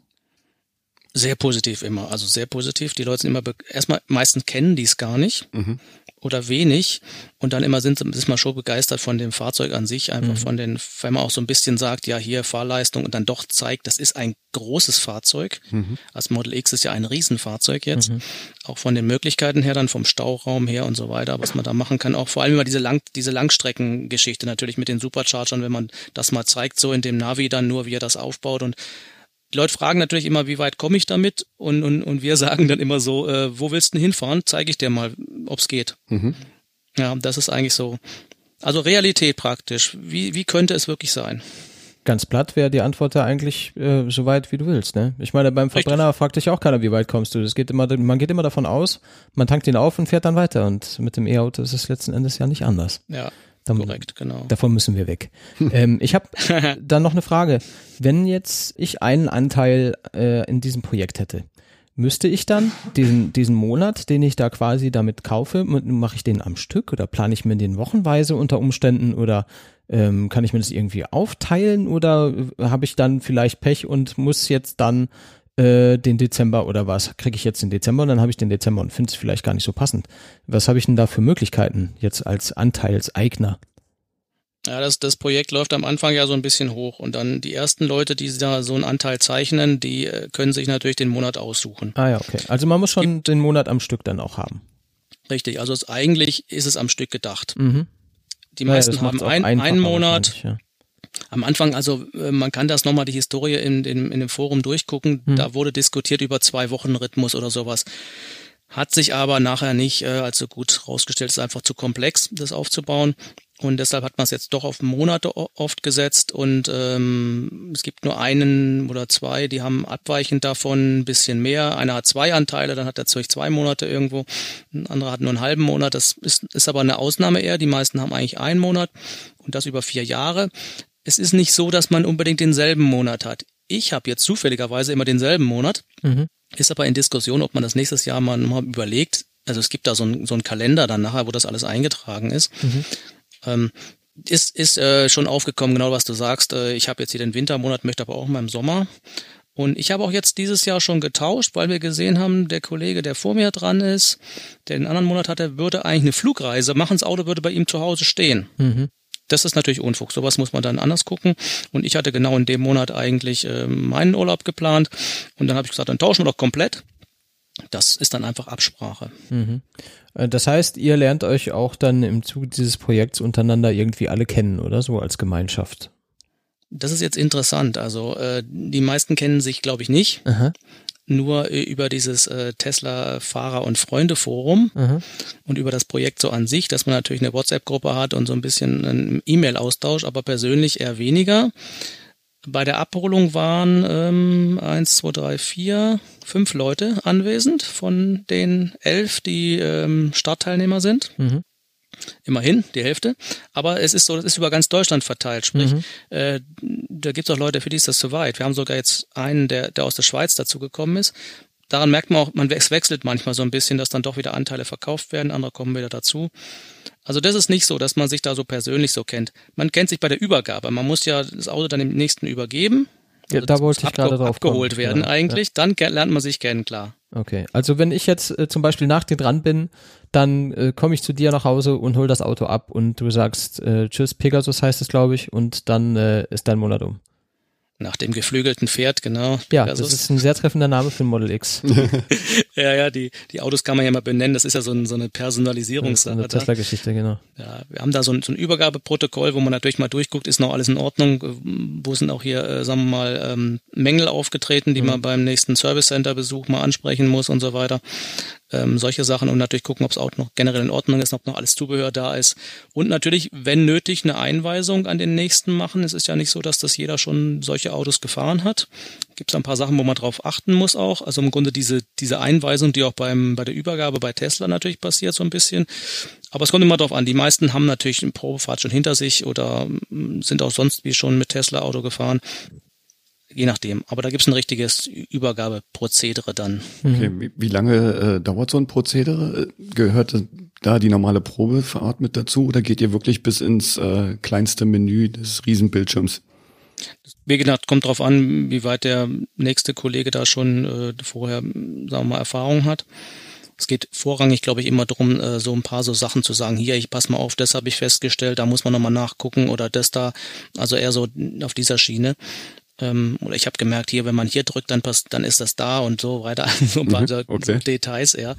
Sehr positiv immer, also sehr positiv. Die Leute sind immer, erstmal, meistens kennen die es gar nicht Mhm. Oder wenig und dann immer sind sie, ist man schon begeistert von dem Fahrzeug an sich, einfach Mhm. von den, wenn man auch so ein bisschen sagt, ja, hier Fahrleistung und dann doch zeigt, das ist ein großes Fahrzeug. Mhm. Als Model X ist ja ein Riesenfahrzeug jetzt, Mhm. auch von den Möglichkeiten her, dann vom Stauraum her und so weiter, was man da machen kann. Auch vor allem immer diese Lang, diese Langstreckengeschichte natürlich mit den Superchargern, wenn man das mal zeigt, so in dem Navi dann nur, wie er das aufbaut und die Leute fragen natürlich immer, wie weit komme ich damit? Und, und, und wir sagen dann immer so, äh, wo willst du denn hinfahren? Zeige ich dir mal, ob's geht. Mhm. Ja, das ist eigentlich so. Also Realität praktisch. Wie, wie könnte es wirklich sein? Ganz platt wäre die Antwort da eigentlich äh, so weit, wie du willst. Ne? Ich meine, beim Verbrenner fragt dich auch keiner, wie weit kommst du. Das geht immer, man geht immer davon aus, man tankt ihn auf und fährt dann weiter. Und mit dem E-Auto ist es letzten Endes ja nicht anders. Ja, Dann, korrekt, genau. Davon müssen wir weg. ähm, ich habe dann noch eine Frage. Wenn jetzt ich einen Anteil äh, in diesem Projekt hätte, müsste ich dann diesen, diesen Monat, den ich da quasi damit kaufe, mache ich den am Stück oder plane ich mir den wochenweise unter Umständen oder ähm, kann ich mir das irgendwie aufteilen oder habe ich dann vielleicht Pech und muss jetzt dann äh, den Dezember oder was kriege ich jetzt den Dezember und dann habe ich den Dezember und finde es vielleicht gar nicht so passend. Was habe ich denn da für Möglichkeiten jetzt als Anteilseigner? Ja, das, das Projekt läuft am Anfang ja so ein bisschen hoch und dann die ersten Leute, die da so einen Anteil zeichnen, die äh, können sich natürlich den Monat aussuchen. Ah ja, okay. Also man muss schon den Monat am Stück dann auch haben. Richtig, also es, eigentlich ist es am Stück gedacht. Mhm. Die meisten das haben ein, einen Monat, Ja. Am Anfang, also äh, man kann das nochmal die Historie in, in, in dem Forum durchgucken. Hm. Da wurde diskutiert über zwei Wochen Rhythmus oder sowas. Hat sich aber nachher nicht äh, als so gut rausgestellt, ist einfach zu komplex, das aufzubauen. Und deshalb hat man es jetzt doch auf Monate oft gesetzt und ähm, es gibt nur einen oder zwei, die haben abweichend davon ein bisschen mehr. Einer hat zwei Anteile, dann hat er durch zwei Monate irgendwo, ein anderer hat nur einen halben Monat. Das ist, ist aber eine Ausnahme eher. Die meisten haben eigentlich einen Monat und das über vier Jahre. Es ist nicht so, dass man unbedingt denselben Monat hat. Ich habe jetzt zufälligerweise immer denselben Monat, Mhm. ist aber in Diskussion, ob man das nächstes Jahr mal, mal überlegt. Also es gibt da so ein, so Kalender dann nachher, wo das alles eingetragen ist. Mhm. Ähm, ist ist äh, schon aufgekommen, genau was du sagst. Äh, ich habe jetzt hier den Wintermonat, möchte aber auch mal im Sommer. Und ich habe auch jetzt dieses Jahr schon getauscht, weil wir gesehen haben, der Kollege, der vor mir dran ist, der den anderen Monat hatte, würde eigentlich eine Flugreise machen. Das Auto würde bei ihm zu Hause stehen. Mhm. Das ist natürlich Unfug. Sowas muss man dann anders gucken. Und ich hatte genau in dem Monat eigentlich äh, meinen Urlaub geplant. Und dann habe ich gesagt, dann tauschen wir doch komplett. Das ist dann einfach Absprache. Mhm. Äh, Das heißt, ihr lernt euch auch dann im Zuge dieses Projekts untereinander irgendwie alle kennen, oder so als Gemeinschaft. Das ist jetzt interessant. Also äh, die meisten kennen sich, glaube ich, nicht. Aha, Nur äh, über dieses äh, Tesla Fahrer und Freunde Forum aha. und über das Projekt so an sich, dass man natürlich eine WhatsApp-Gruppe hat und so ein bisschen einen E-Mail-Austausch, aber persönlich eher weniger. Bei der Abholung waren ähm, eins, zwei, drei, vier, fünf Leute anwesend von den elf, die ähm, Startteilnehmer sind. Mhm. Immerhin, die Hälfte. Aber es ist so, das ist über ganz Deutschland verteilt. Sprich, Mhm. äh, da gibt es auch Leute, für die ist das zu weit. Wir haben sogar jetzt einen, der, der aus der Schweiz dazu gekommen ist. Daran merkt man auch, man wechselt manchmal so ein bisschen, dass dann doch wieder Anteile verkauft werden, andere kommen wieder dazu. Also das ist nicht so, dass man sich da so persönlich so kennt. Man kennt sich bei der Übergabe. Man muss ja das Auto dann dem nächsten übergeben. Ja, Also da wollte muss ich gerade drauf abgeholt kommen. werden Ja, eigentlich. Dann ge- lernt man sich kennen, klar. Okay. Also wenn ich jetzt äh, zum Beispiel nach dir dran bin, dann äh, komme ich zu dir nach Hause und hol das Auto ab und du sagst äh, Tschüss, Pegasus heißt es, glaube ich, und dann äh, ist dein Monat um. Nach dem geflügelten Pferd, genau. Ja, Pegasus. das ist ein sehr treffender Name für ein Model X. ja, ja, die, die Autos kann man ja mal benennen. Das ist ja so, ein, so eine Personalisierungssache. Eine Tesla-Geschichte, genau. Ja, wir haben da so ein, so ein Übergabeprotokoll, wo man natürlich mal durchguckt, ist noch alles in Ordnung? Wo sind auch hier, äh, sagen wir mal, ähm, Mängel aufgetreten, die mhm. man beim nächsten Service Center Besuch mal ansprechen muss und so weiter ähm, solche Sachen und natürlich gucken, ob es auch noch generell in Ordnung ist, ob noch alles Zubehör da ist. Und natürlich, wenn nötig, eine Einweisung an den nächsten machen. Es ist ja nicht so, dass das jeder schon solche Autos gefahren hat. Gibt es ein paar Sachen, wo man drauf achten muss auch. Also im Grunde diese, diese Einweisung, die auch beim, bei der Übergabe bei Tesla natürlich passiert so ein bisschen. Aber es kommt immer drauf an. Die meisten haben natürlich eine Probefahrt schon hinter sich oder mm, sind auch sonst wie schon mit Tesla Auto gefahren je nachdem. Aber da gibt es ein richtiges Übergabeprozedere dann. Okay, wie, wie lange äh, dauert so ein Prozedere? Gehört da die normale Probefahrt mit dazu oder geht ihr wirklich bis ins äh, kleinste Menü des Riesenbildschirms? Wie gesagt, kommt darauf an, wie weit der nächste Kollege da schon äh, vorher, sagen wir mal, Erfahrung hat. Es geht vorrangig, glaube ich, immer darum, äh, so ein paar so Sachen zu sagen. Hier, ich pass mal auf, das habe ich festgestellt, da muss man nochmal nachgucken oder das da. Also eher so auf dieser Schiene. Ähm, oder ich habe gemerkt, hier, wenn man hier drückt, dann passt, dann ist das da und so weiter. so ein paar mhm, okay. Details, ja.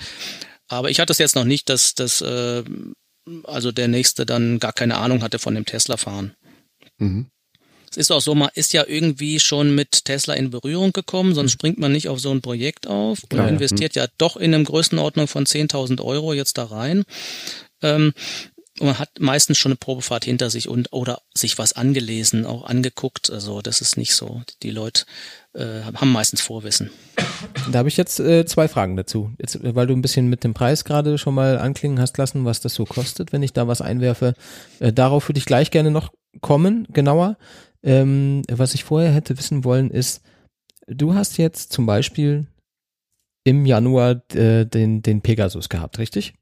Aber ich hatte es jetzt noch nicht, dass dass äh, also der nächste dann gar keine Ahnung hatte von dem Tesla-Fahren. Mhm. Es ist auch so, man ist ja irgendwie schon mit Tesla in Berührung gekommen, sonst mhm. springt man nicht auf so ein Projekt auf und ja, investiert ja. ja doch in einem Größenordnung von 10.000 Euro jetzt da rein. Ähm, und man hat meistens schon eine Probefahrt hinter sich und oder sich was angelesen, auch angeguckt. Also das ist nicht so. Die Leute äh, haben meistens Vorwissen. Da habe ich jetzt äh, zwei Fragen dazu. Jetzt, weil du ein bisschen mit dem Preis gerade schon mal anklingen hast lassen, was das so kostet, wenn ich da was einwerfe. Äh, darauf würde ich gleich gerne noch kommen, genauer. Ähm, was ich vorher hätte wissen wollen, ist, du hast jetzt zum Beispiel im Januar äh, den, den Pegasus gehabt, richtig?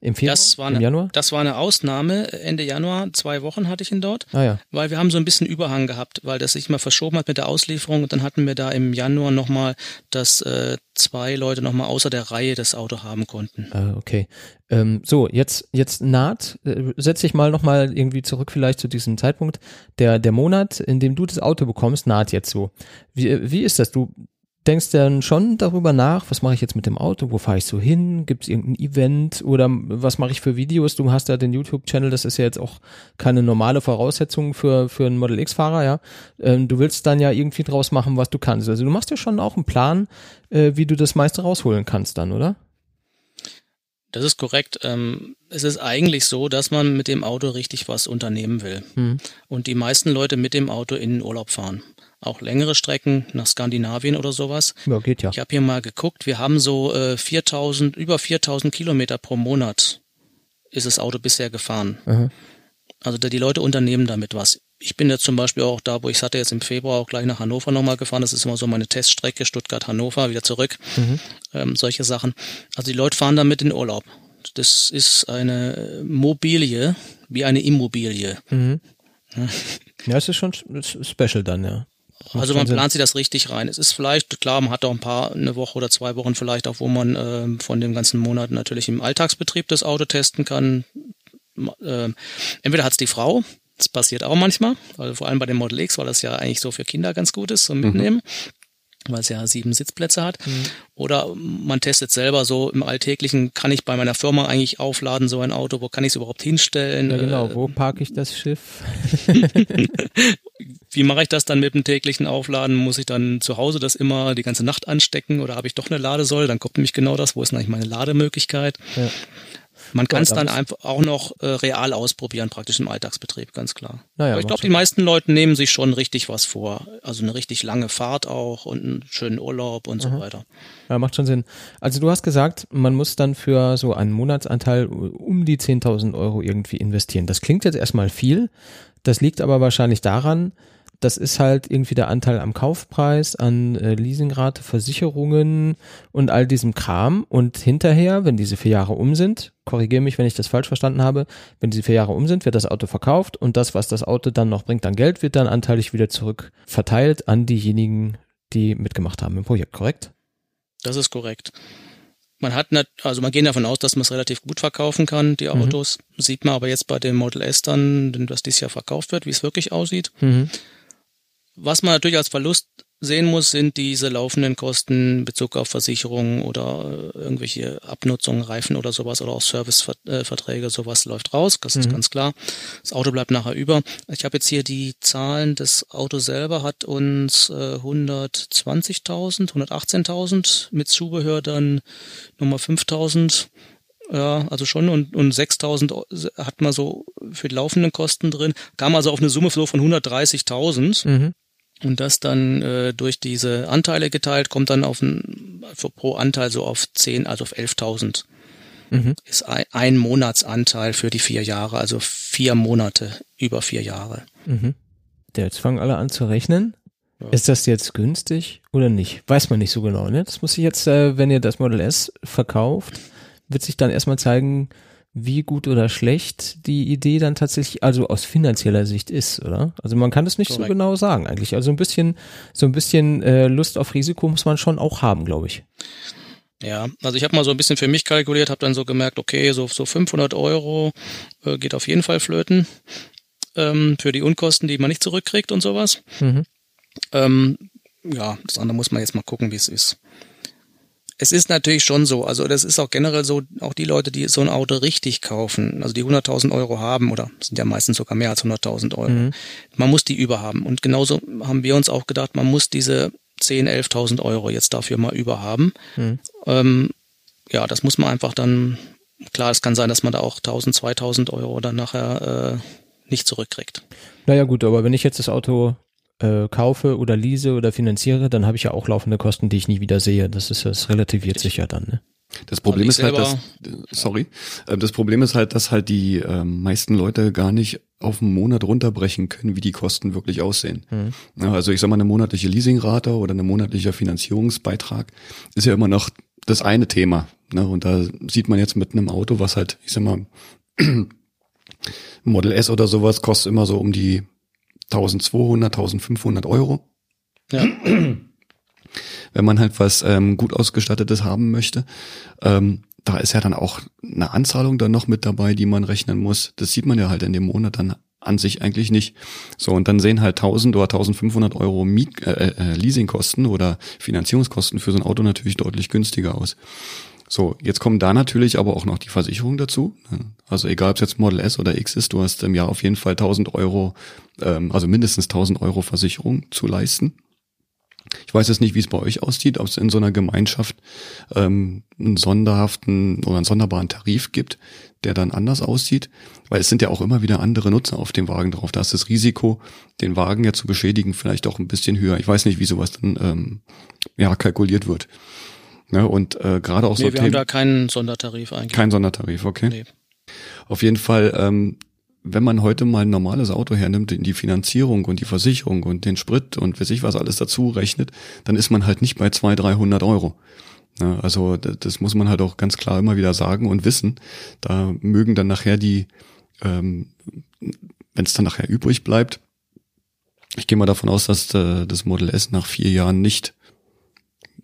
Im Februar? Das war, eine, Januar? das war eine Ausnahme. Ende Januar, zwei Wochen hatte ich ihn dort. Ah, ja. Weil wir haben so ein bisschen Überhang gehabt, weil das sich mal verschoben hat mit der Auslieferung. Und dann hatten wir da im Januar nochmal, dass äh, zwei Leute nochmal außer der Reihe das Auto haben konnten. Ah, okay. Ähm, so, jetzt, jetzt naht, äh, setze ich mal nochmal irgendwie zurück vielleicht zu diesem Zeitpunkt. Der, der Monat, in dem du das Auto bekommst, naht jetzt so. Wie, wie ist das? Du denkst dann schon darüber nach, was mache ich jetzt mit dem Auto, wo fahre ich so hin, gibt es irgendein Event oder was mache ich für Videos? Du hast ja den YouTube-Channel, das ist ja jetzt auch keine normale Voraussetzung für, für einen Model X-Fahrer, ja. Ähm, du willst dann ja irgendwie draus machen, was du kannst. Also du machst ja schon auch einen Plan, äh, wie du das meiste rausholen kannst dann, oder? Das ist korrekt. Ähm, es ist eigentlich so, dass man mit dem Auto richtig was unternehmen will. Hm. Und die meisten Leute mit dem Auto in den Urlaub fahren auch längere Strecken nach Skandinavien oder sowas. Ja, geht ja. Ich habe hier mal geguckt, wir haben so äh, 4000, über 4000 Kilometer pro Monat ist das Auto bisher gefahren. Aha. Also die Leute unternehmen damit was. Ich bin jetzt zum Beispiel auch da, wo ich hatte jetzt im Februar auch gleich nach Hannover nochmal gefahren. Das ist immer so meine Teststrecke, Stuttgart-Hannover, wieder zurück. Mhm. Ähm, solche Sachen. Also die Leute fahren damit in Urlaub. Das ist eine Mobilie, wie eine Immobilie. Mhm. Ja, es ist schon special dann, ja. Also man plant sich das richtig rein. Es ist vielleicht, klar, man hat auch ein paar, eine Woche oder zwei Wochen vielleicht auch, wo man äh, von dem ganzen Monat natürlich im Alltagsbetrieb das Auto testen kann. Äh, entweder hat's die Frau, das passiert auch manchmal, also vor allem bei dem Model X, weil das ja eigentlich so für Kinder ganz gut ist zum Mitnehmen. Mhm weil es ja sieben Sitzplätze hat. Mhm. Oder man testet selber so im Alltäglichen, kann ich bei meiner Firma eigentlich aufladen, so ein Auto, wo kann ich es überhaupt hinstellen? Ja, genau, wo parke ich das Schiff? Wie mache ich das dann mit dem täglichen Aufladen? Muss ich dann zu Hause das immer die ganze Nacht anstecken oder habe ich doch eine Ladesäule? Dann kommt nämlich genau das, wo ist eigentlich meine Lademöglichkeit? Ja. Man kann es dann einfach auch noch äh, real ausprobieren, praktisch im Alltagsbetrieb, ganz klar. Naja, Aber ich glaube, die meisten Leute nehmen sich schon richtig was vor. Also eine richtig lange Fahrt auch und einen schönen Urlaub und Aha. so weiter. Ja, macht schon Sinn. Also du hast gesagt, man muss dann für so einen Monatsanteil um die 10.000 Euro irgendwie investieren. Das klingt jetzt erstmal viel. Das liegt aber wahrscheinlich daran, das ist halt irgendwie der Anteil am Kaufpreis, an äh, Leasingrate, Versicherungen und all diesem Kram. Und hinterher, wenn diese vier Jahre um sind, korrigiere mich, wenn ich das falsch verstanden habe, wenn diese vier Jahre um sind, wird das Auto verkauft und das, was das Auto dann noch bringt an Geld, wird dann anteilig wieder zurück verteilt an diejenigen, die mitgemacht haben im Projekt, korrekt? Das ist korrekt. Man hat, nicht, also man geht davon aus, dass man es relativ gut verkaufen kann, die mhm. Autos. Mhm. Sieht man aber jetzt bei dem Model S dann, was dieses Jahr verkauft wird, wie es wirklich aussieht. Mhm. Was man natürlich als Verlust sehen muss, sind diese laufenden Kosten in Bezug auf Versicherungen oder äh, irgendwelche Abnutzungen, Reifen oder sowas oder auch Serviceverträge, sowas läuft raus, das ist mhm. ganz klar. Das Auto bleibt nachher über. Ich habe jetzt hier die Zahlen, das Auto selber hat uns äh, 120.000, 118.000 mit Zubehör dann Nummer 5.000 ja, also schon und, und 6000 hat man so für die laufenden Kosten drin, kam also auf eine Summe so von 130.000. Mhm. Und das dann äh, durch diese Anteile geteilt, kommt dann auf ein, für pro Anteil so auf 10, also auf 11.000. Mhm. Ist ein, ein Monatsanteil für die vier Jahre, also vier Monate über vier Jahre. Mhm. Jetzt fangen alle an zu rechnen. Ja. Ist das jetzt günstig oder nicht? Weiß man nicht so genau, ne? Das muss ich jetzt, äh, wenn ihr das Model S verkauft, wird sich dann erstmal zeigen, wie gut oder schlecht die Idee dann tatsächlich, also aus finanzieller Sicht ist, oder? Also man kann das nicht Correct. so genau sagen eigentlich. Also ein bisschen, so ein bisschen äh, Lust auf Risiko muss man schon auch haben, glaube ich. Ja, also ich habe mal so ein bisschen für mich kalkuliert, habe dann so gemerkt, okay, so, so 500 Euro äh, geht auf jeden Fall flöten ähm, für die Unkosten, die man nicht zurückkriegt und sowas. Mhm. Ähm, ja, das andere muss man jetzt mal gucken, wie es ist es ist natürlich schon so, also das ist auch generell so, auch die Leute, die so ein Auto richtig kaufen, also die 100.000 Euro haben oder sind ja meistens sogar mehr als 100.000 Euro, mhm. man muss die überhaben. Und genauso haben wir uns auch gedacht, man muss diese 10, 11.000 Euro jetzt dafür mal überhaben. Mhm. Ähm, ja, das muss man einfach dann, klar, es kann sein, dass man da auch 1.000, 2.000 Euro dann nachher äh, nicht zurückkriegt. Naja gut, aber wenn ich jetzt das Auto äh, kaufe oder lease oder finanziere, dann habe ich ja auch laufende Kosten, die ich nie wieder sehe. Das ist das relativiert sich ja dann. Ne? Das Problem ist halt, dass, sorry, äh, das Problem ist halt, dass halt die äh, meisten Leute gar nicht auf einen Monat runterbrechen können, wie die Kosten wirklich aussehen. Mhm. Ja, also ich sag mal, eine monatliche Leasingrate oder eine monatliche Finanzierungsbeitrag ist ja immer noch das eine Thema. Ne? Und da sieht man jetzt mit einem Auto, was halt, ich sag mal, Model S oder sowas kostet immer so um die 1200, 1500 Euro. Ja. Wenn man halt was ähm, gut ausgestattetes haben möchte. Ähm, da ist ja dann auch eine Anzahlung dann noch mit dabei, die man rechnen muss. Das sieht man ja halt in dem Monat dann an sich eigentlich nicht. So, und dann sehen halt 1000 oder 1500 Euro Miet, äh, äh, Leasingkosten oder Finanzierungskosten für so ein Auto natürlich deutlich günstiger aus. So, jetzt kommen da natürlich aber auch noch die Versicherungen dazu. Also egal, ob es jetzt Model S oder X ist, du hast im Jahr auf jeden Fall 1000 Euro, ähm, also mindestens 1000 Euro Versicherung zu leisten. Ich weiß jetzt nicht, wie es bei euch aussieht, ob es in so einer Gemeinschaft ähm, einen sonderhaften oder einen sonderbaren Tarif gibt, der dann anders aussieht, weil es sind ja auch immer wieder andere Nutzer auf dem Wagen drauf. Da ist das Risiko, den Wagen ja zu beschädigen, vielleicht auch ein bisschen höher. Ich weiß nicht, wie sowas dann ähm, ja kalkuliert wird. Ne? Und äh, gerade auch nee, so wir Themen, haben da keinen Sondertarif eigentlich. Kein Sondertarif, okay. Nee. Auf jeden Fall, ähm, wenn man heute mal ein normales Auto hernimmt, in die Finanzierung und die Versicherung und den Sprit und weiß ich was alles dazu rechnet, dann ist man halt nicht bei 200, 300 Euro. Ne? Also das muss man halt auch ganz klar immer wieder sagen und wissen. Da mögen dann nachher die, ähm, wenn es dann nachher übrig bleibt, ich gehe mal davon aus, dass äh, das Model S nach vier Jahren nicht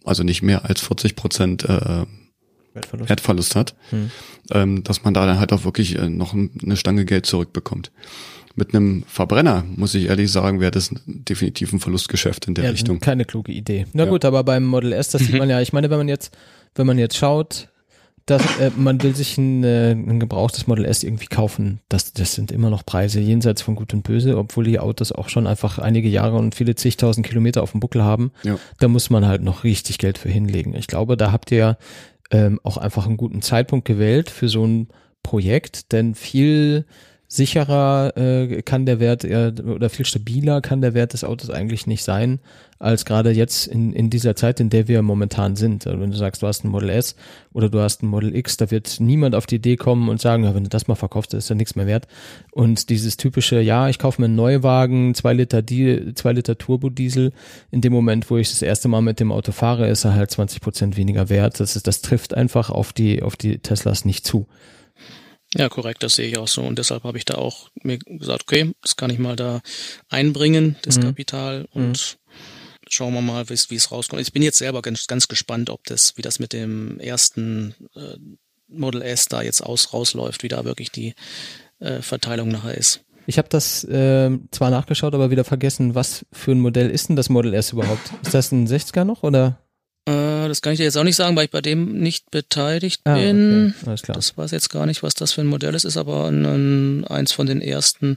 also nicht mehr als 40 Prozent äh, Wertverlust. Wertverlust hat, hm. ähm, dass man da dann halt auch wirklich äh, noch eine Stange Geld zurückbekommt. Mit einem Verbrenner, muss ich ehrlich sagen, wäre das definitiv ein Verlustgeschäft in der ja, Richtung. Keine kluge Idee. Na ja. gut, aber beim Model S, das sieht man ja, ich meine, wenn man jetzt, wenn man jetzt schaut, dass äh, man will sich ein, äh, ein gebrauchtes Model S irgendwie kaufen. Das, das sind immer noch Preise jenseits von Gut und Böse, obwohl die Autos auch schon einfach einige Jahre und viele zigtausend Kilometer auf dem Buckel haben. Ja. Da muss man halt noch richtig Geld für hinlegen. Ich glaube, da habt ihr ähm, auch einfach einen guten Zeitpunkt gewählt für so ein Projekt, denn viel sicherer äh, kann der Wert eher, oder viel stabiler kann der Wert des Autos eigentlich nicht sein, als gerade jetzt in, in dieser Zeit, in der wir momentan sind. Also wenn du sagst, du hast ein Model S oder du hast ein Model X, da wird niemand auf die Idee kommen und sagen, ja, wenn du das mal verkaufst, ist ja nichts mehr wert. Und dieses typische, ja, ich kaufe mir einen Neuwagen, zwei Liter, Die zwei Liter Turbo-Diesel, in dem Moment, wo ich das erste Mal mit dem Auto fahre, ist er halt 20 Prozent weniger wert. Das ist, das trifft einfach auf die, auf die Teslas nicht zu. Ja, korrekt, das sehe ich auch so. Und deshalb habe ich da auch mir gesagt, okay, das kann ich mal da einbringen, das mhm. Kapital. Und mhm. schauen wir mal, wie es rauskommt. Ich bin jetzt selber ganz, ganz gespannt, ob das, wie das mit dem ersten äh, Model S da jetzt aus, rausläuft, wie da wirklich die äh, Verteilung nachher ist. Ich habe das äh, zwar nachgeschaut, aber wieder vergessen, was für ein Modell ist denn das Model S überhaupt? Ist das ein 60er noch oder? Äh, das kann ich dir jetzt auch nicht sagen, weil ich bei dem nicht beteiligt ah, bin. Okay. Alles klar. Das weiß jetzt gar nicht, was das für ein Modell ist, ist aber ein, ein, eins von den ersten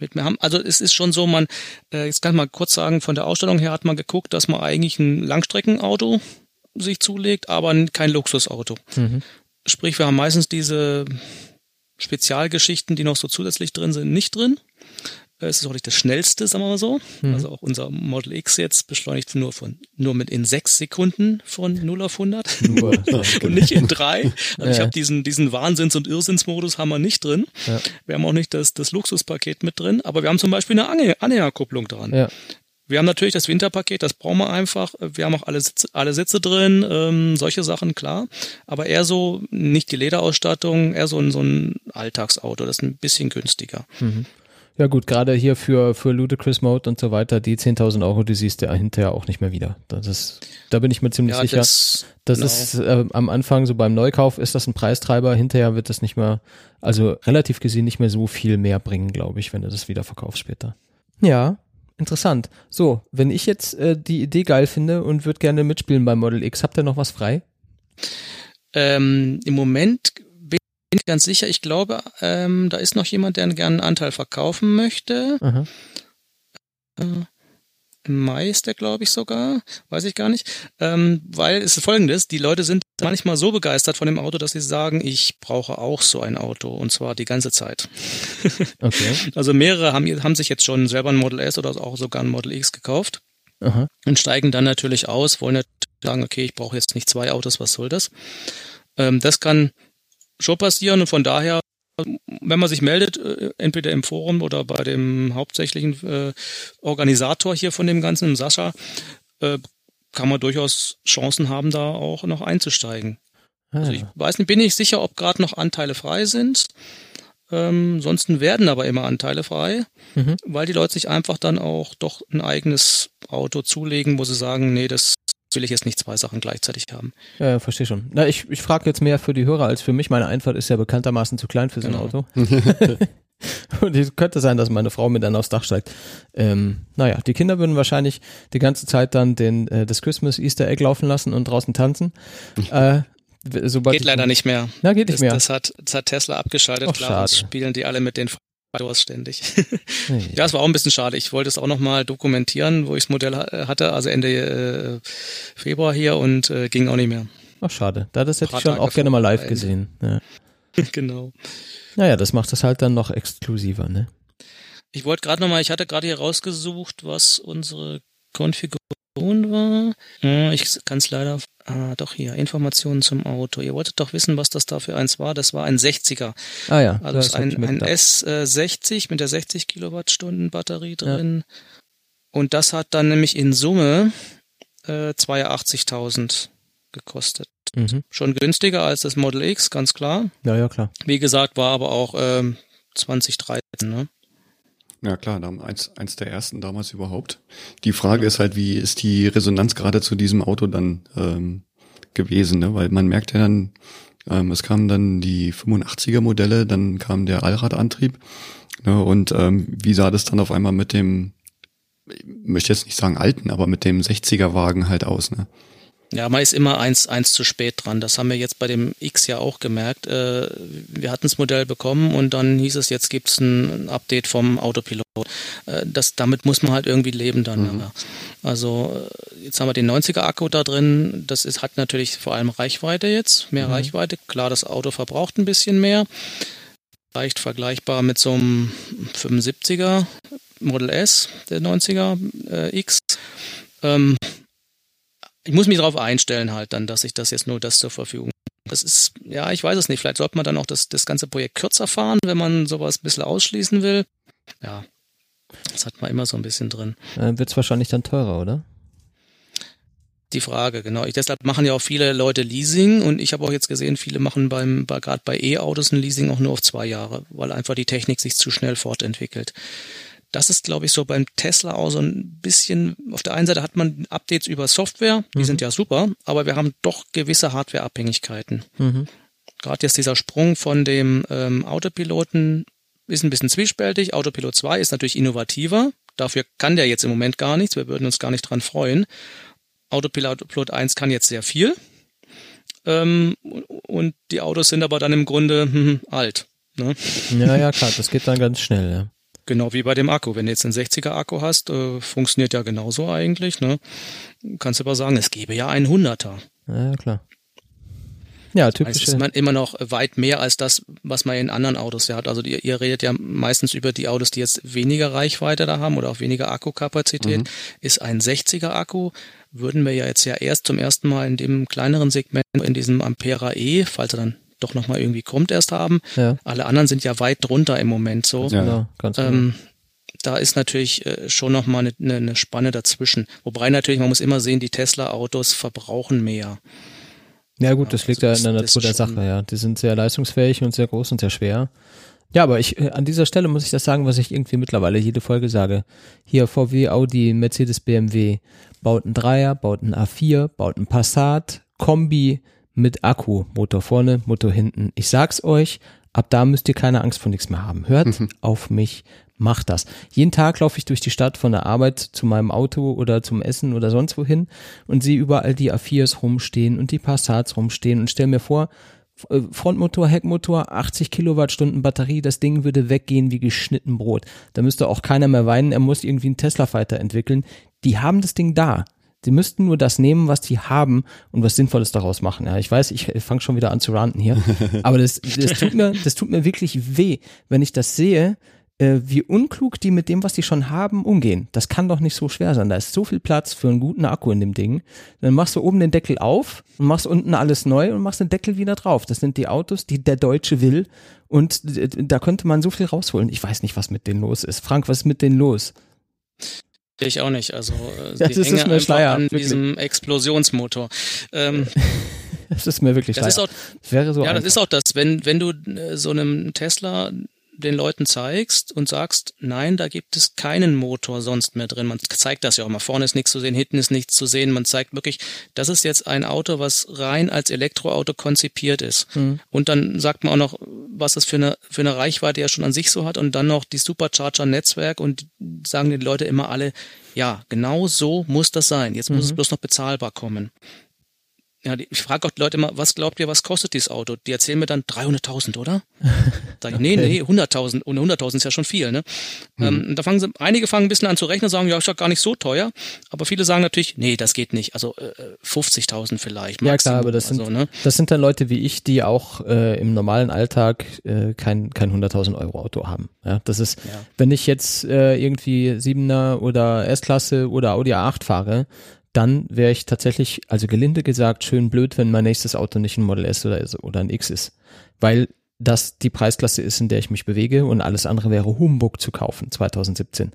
mit mir haben. Also es ist schon so, man, äh, jetzt kann ich mal kurz sagen, von der Ausstellung her hat man geguckt, dass man eigentlich ein Langstreckenauto sich zulegt, aber kein Luxusauto. Mhm. Sprich, wir haben meistens diese Spezialgeschichten, die noch so zusätzlich drin sind, nicht drin. Es ist auch nicht das schnellste, sagen wir mal so. Mhm. Also auch unser Model X jetzt beschleunigt nur von, nur mit in sechs Sekunden von 0 auf 100. Nur. und nicht in drei. Also ja. ich habe diesen, diesen Wahnsinns- und Irrsinnsmodus haben wir nicht drin. Ja. Wir haben auch nicht das, das Luxuspaket mit drin, aber wir haben zum Beispiel eine Anhängerkupplung dran. Ja. Wir haben natürlich das Winterpaket, das brauchen wir einfach. Wir haben auch alle Sitze, alle Sitze drin, ähm, solche Sachen, klar. Aber eher so, nicht die Lederausstattung, eher so ein, so ein Alltagsauto, das ist ein bisschen günstiger. Mhm. Ja gut, gerade hier für, für Ludicrous Mode und so weiter, die 10.000 Euro, die siehst du hinterher auch nicht mehr wieder. Das ist, da bin ich mir ziemlich ja, sicher. Das, das genau. ist äh, am Anfang so beim Neukauf ist das ein Preistreiber, hinterher wird das nicht mehr, also relativ gesehen nicht mehr so viel mehr bringen, glaube ich, wenn du das wieder verkaufst später. Ja, interessant. So, wenn ich jetzt äh, die Idee geil finde und würde gerne mitspielen beim Model X, habt ihr noch was frei? Ähm, Im Moment bin ganz sicher. Ich glaube, ähm, da ist noch jemand, der gerne einen Anteil verkaufen möchte. Äh, Im Mai ist der, glaube ich, sogar. Weiß ich gar nicht. Ähm, weil es ist folgendes, die Leute sind manchmal so begeistert von dem Auto, dass sie sagen, ich brauche auch so ein Auto und zwar die ganze Zeit. okay. Also mehrere haben, haben sich jetzt schon selber ein Model S oder auch sogar ein Model X gekauft. Aha. Und steigen dann natürlich aus, wollen natürlich sagen, okay, ich brauche jetzt nicht zwei Autos, was soll das? Ähm, das kann schon passieren und von daher, wenn man sich meldet, äh, entweder im Forum oder bei dem hauptsächlichen äh, Organisator hier von dem Ganzen, Sascha, äh, kann man durchaus Chancen haben, da auch noch einzusteigen. Ah. Also ich weiß nicht, bin nicht sicher, ob gerade noch Anteile frei sind. Ähm, sonst werden aber immer Anteile frei, mhm. weil die Leute sich einfach dann auch doch ein eigenes Auto zulegen, wo sie sagen, nee, das will ich jetzt nicht zwei Sachen gleichzeitig haben. Ja, ja verstehe schon. Na, ich, ich frage jetzt mehr für die Hörer als für mich. Meine Einfahrt ist ja bekanntermaßen zu klein für so ein genau. Auto. Und es könnte sein, dass meine Frau mir dann aufs Dach steigt. Ähm, naja, die Kinder würden wahrscheinlich die ganze Zeit dann den, äh, das Christmas Easter Egg laufen lassen und draußen tanzen. äh, geht leider nicht mehr. Na, geht nicht das, mehr. Das hat, das hat Tesla abgeschaltet. Och, Klar, spielen die alle mit den Doors ständig. ja, es war auch ein bisschen schade. Ich wollte es auch nochmal dokumentieren, wo ich das Modell hatte, also Ende äh, Februar hier und äh, ging auch nicht mehr. Ach, schade. Da das hätte ich schon auch gerne mal live gesehen. Ja. genau. Naja, das macht es halt dann noch exklusiver, ne? Ich wollte gerade nochmal, ich hatte gerade hier rausgesucht, was unsere Konfiguration war. Ich kann es leider Ah, doch hier, Informationen zum Auto. Ihr wolltet doch wissen, was das da für eins war. Das war ein 60er. Ah ja. Also ist ein, ein S60 mit der 60 Kilowattstunden Batterie drin. Ja. Und das hat dann nämlich in Summe äh, 82.000 gekostet. Mhm. Schon günstiger als das Model X, ganz klar. Ja, ja, klar. Wie gesagt, war aber auch ähm, 2013, ne? Ja klar, eins, eins der ersten damals überhaupt. Die Frage ist halt, wie ist die Resonanz gerade zu diesem Auto dann ähm, gewesen, ne? Weil man merkt ja dann, ähm, es kamen dann die 85er Modelle, dann kam der Allradantrieb. Ne? Und ähm, wie sah das dann auf einmal mit dem, ich möchte jetzt nicht sagen alten, aber mit dem 60er Wagen halt aus, ne? Ja, man ist immer eins, eins zu spät dran. Das haben wir jetzt bei dem X ja auch gemerkt. Äh, wir hatten das Modell bekommen und dann hieß es, jetzt gibt's ein Update vom Autopilot. Äh, das, damit muss man halt irgendwie leben dann. Mhm. Also äh, jetzt haben wir den 90er Akku da drin. Das ist, hat natürlich vor allem Reichweite jetzt, mehr mhm. Reichweite. Klar, das Auto verbraucht ein bisschen mehr. Leicht vergleichbar mit so einem 75er Model S, der 90er äh, X. Ähm, ich muss mich darauf einstellen halt dann, dass ich das jetzt nur das zur Verfügung das ist, ja, ich weiß es nicht. Vielleicht sollte man dann auch das, das ganze Projekt kürzer fahren, wenn man sowas ein bisschen ausschließen will. Ja, das hat man immer so ein bisschen drin. Dann wird es wahrscheinlich dann teurer, oder? Die Frage, genau. Ich, deshalb machen ja auch viele Leute Leasing und ich habe auch jetzt gesehen, viele machen beim, bei, gerade bei E-Autos ein Leasing auch nur auf zwei Jahre, weil einfach die Technik sich zu schnell fortentwickelt. Das ist, glaube ich, so beim Tesla auch so ein bisschen, auf der einen Seite hat man Updates über Software, die mhm. sind ja super, aber wir haben doch gewisse Hardwareabhängigkeiten. Mhm. Gerade jetzt dieser Sprung von dem ähm, Autopiloten ist ein bisschen zwiespältig. Autopilot 2 ist natürlich innovativer. Dafür kann der jetzt im Moment gar nichts. Wir würden uns gar nicht dran freuen. Autopilot 1 kann jetzt sehr viel. Ähm, und die Autos sind aber dann im Grunde hm, alt. Ne? Ja, ja, klar, das geht dann ganz schnell, ja. Genau wie bei dem Akku. Wenn du jetzt einen 60er Akku hast, äh, funktioniert ja genauso eigentlich. Ne? Kannst du aber sagen, es gäbe ja einen 100er. Ja, klar. Ja, typisch. Das ist man immer noch weit mehr als das, was man in anderen Autos ja hat. Also ihr, ihr redet ja meistens über die Autos, die jetzt weniger Reichweite da haben oder auch weniger Akkukapazität. Mhm. Ist ein 60er Akku, würden wir ja jetzt ja erst zum ersten Mal in dem kleineren Segment, in diesem Ampera E, falls er dann doch nochmal irgendwie kommt, erst haben. Ja. Alle anderen sind ja weit drunter im Moment so. Ja, genau, ganz genau. Ähm, da ist natürlich äh, schon nochmal eine, eine, eine Spanne dazwischen. Wobei natürlich, man muss immer sehen, die Tesla-Autos verbrauchen mehr. Ja gut, das ja, liegt also ja in der Natur der Sache, ja. Die sind sehr leistungsfähig und sehr groß und sehr schwer. Ja, aber ich äh, an dieser Stelle muss ich das sagen, was ich irgendwie mittlerweile jede Folge sage. Hier VW, Audi, Mercedes, BMW baut ein Dreier, baut ein A4, baut ein Passat, Kombi mit Akku, Motor vorne, Motor hinten. Ich sag's euch, ab da müsst ihr keine Angst vor nichts mehr haben. Hört mhm. auf mich, mach das. Jeden Tag laufe ich durch die Stadt von der Arbeit zu meinem Auto oder zum Essen oder sonst wohin und sehe überall die A4s rumstehen und die Passats rumstehen und stell mir vor, äh, Frontmotor, Heckmotor, 80 Kilowattstunden Batterie, das Ding würde weggehen wie geschnitten Brot. Da müsste auch keiner mehr weinen, er muss irgendwie einen Tesla Fighter entwickeln. Die haben das Ding da. Sie müssten nur das nehmen, was die haben und was Sinnvolles daraus machen. Ja, ich weiß, ich fange schon wieder an zu ranten hier, aber das, das tut mir, das tut mir wirklich weh, wenn ich das sehe, äh, wie unklug die mit dem, was die schon haben, umgehen. Das kann doch nicht so schwer sein. Da ist so viel Platz für einen guten Akku in dem Ding. Dann machst du oben den Deckel auf und machst unten alles neu und machst den Deckel wieder drauf. Das sind die Autos, die der Deutsche will. Und da könnte man so viel rausholen. Ich weiß nicht, was mit denen los ist. Frank, was ist mit denen los? Ich auch nicht. Also äh, das ist hängen mir Schleier, an wirklich. diesem Explosionsmotor. Ähm, das ist mir wirklich das Ist auch, wäre so ja, einfach. das ist auch das. Wenn wenn du äh, so einem Tesla den Leuten zeigst und sagst, nein, da gibt es keinen Motor sonst mehr drin. Man zeigt das ja auch mal. Vorne ist nichts zu sehen, hinten ist nichts zu sehen. Man zeigt wirklich, das ist jetzt ein Auto, was rein als Elektroauto konzipiert ist. Mhm. Und dann sagt man auch noch, was es für eine, für eine Reichweite ja schon an sich so hat und dann noch die Supercharger-Netzwerk und sagen die Leute immer alle, ja, genau so muss das sein. Jetzt muss mhm. es bloß noch bezahlbar kommen. Ja, ich frage auch die Leute immer, was glaubt ihr, was kostet dieses Auto? Die erzählen mir dann 300.000, oder? Sag ich, nee, okay. nee, 100.000. Und 100.000 ist ja schon viel, ne? Mhm. Ähm, da fangen sie, einige fangen ein bisschen an zu rechnen, sagen, ja, ist doch gar nicht so teuer. Aber viele sagen natürlich, nee, das geht nicht. Also äh, 50.000 vielleicht. Maximum. Ja, klar, aber das sind, also, ne? das sind dann Leute wie ich, die auch äh, im normalen Alltag äh, kein, kein 100.000 Euro Auto haben. Ja, das ist, ja. wenn ich jetzt äh, irgendwie 7er oder S-Klasse oder Audi A8 fahre, dann wäre ich tatsächlich, also gelinde gesagt, schön blöd, wenn mein nächstes Auto nicht ein Model S oder, oder ein X ist. Weil das die Preisklasse ist, in der ich mich bewege und alles andere wäre Humbug zu kaufen 2017.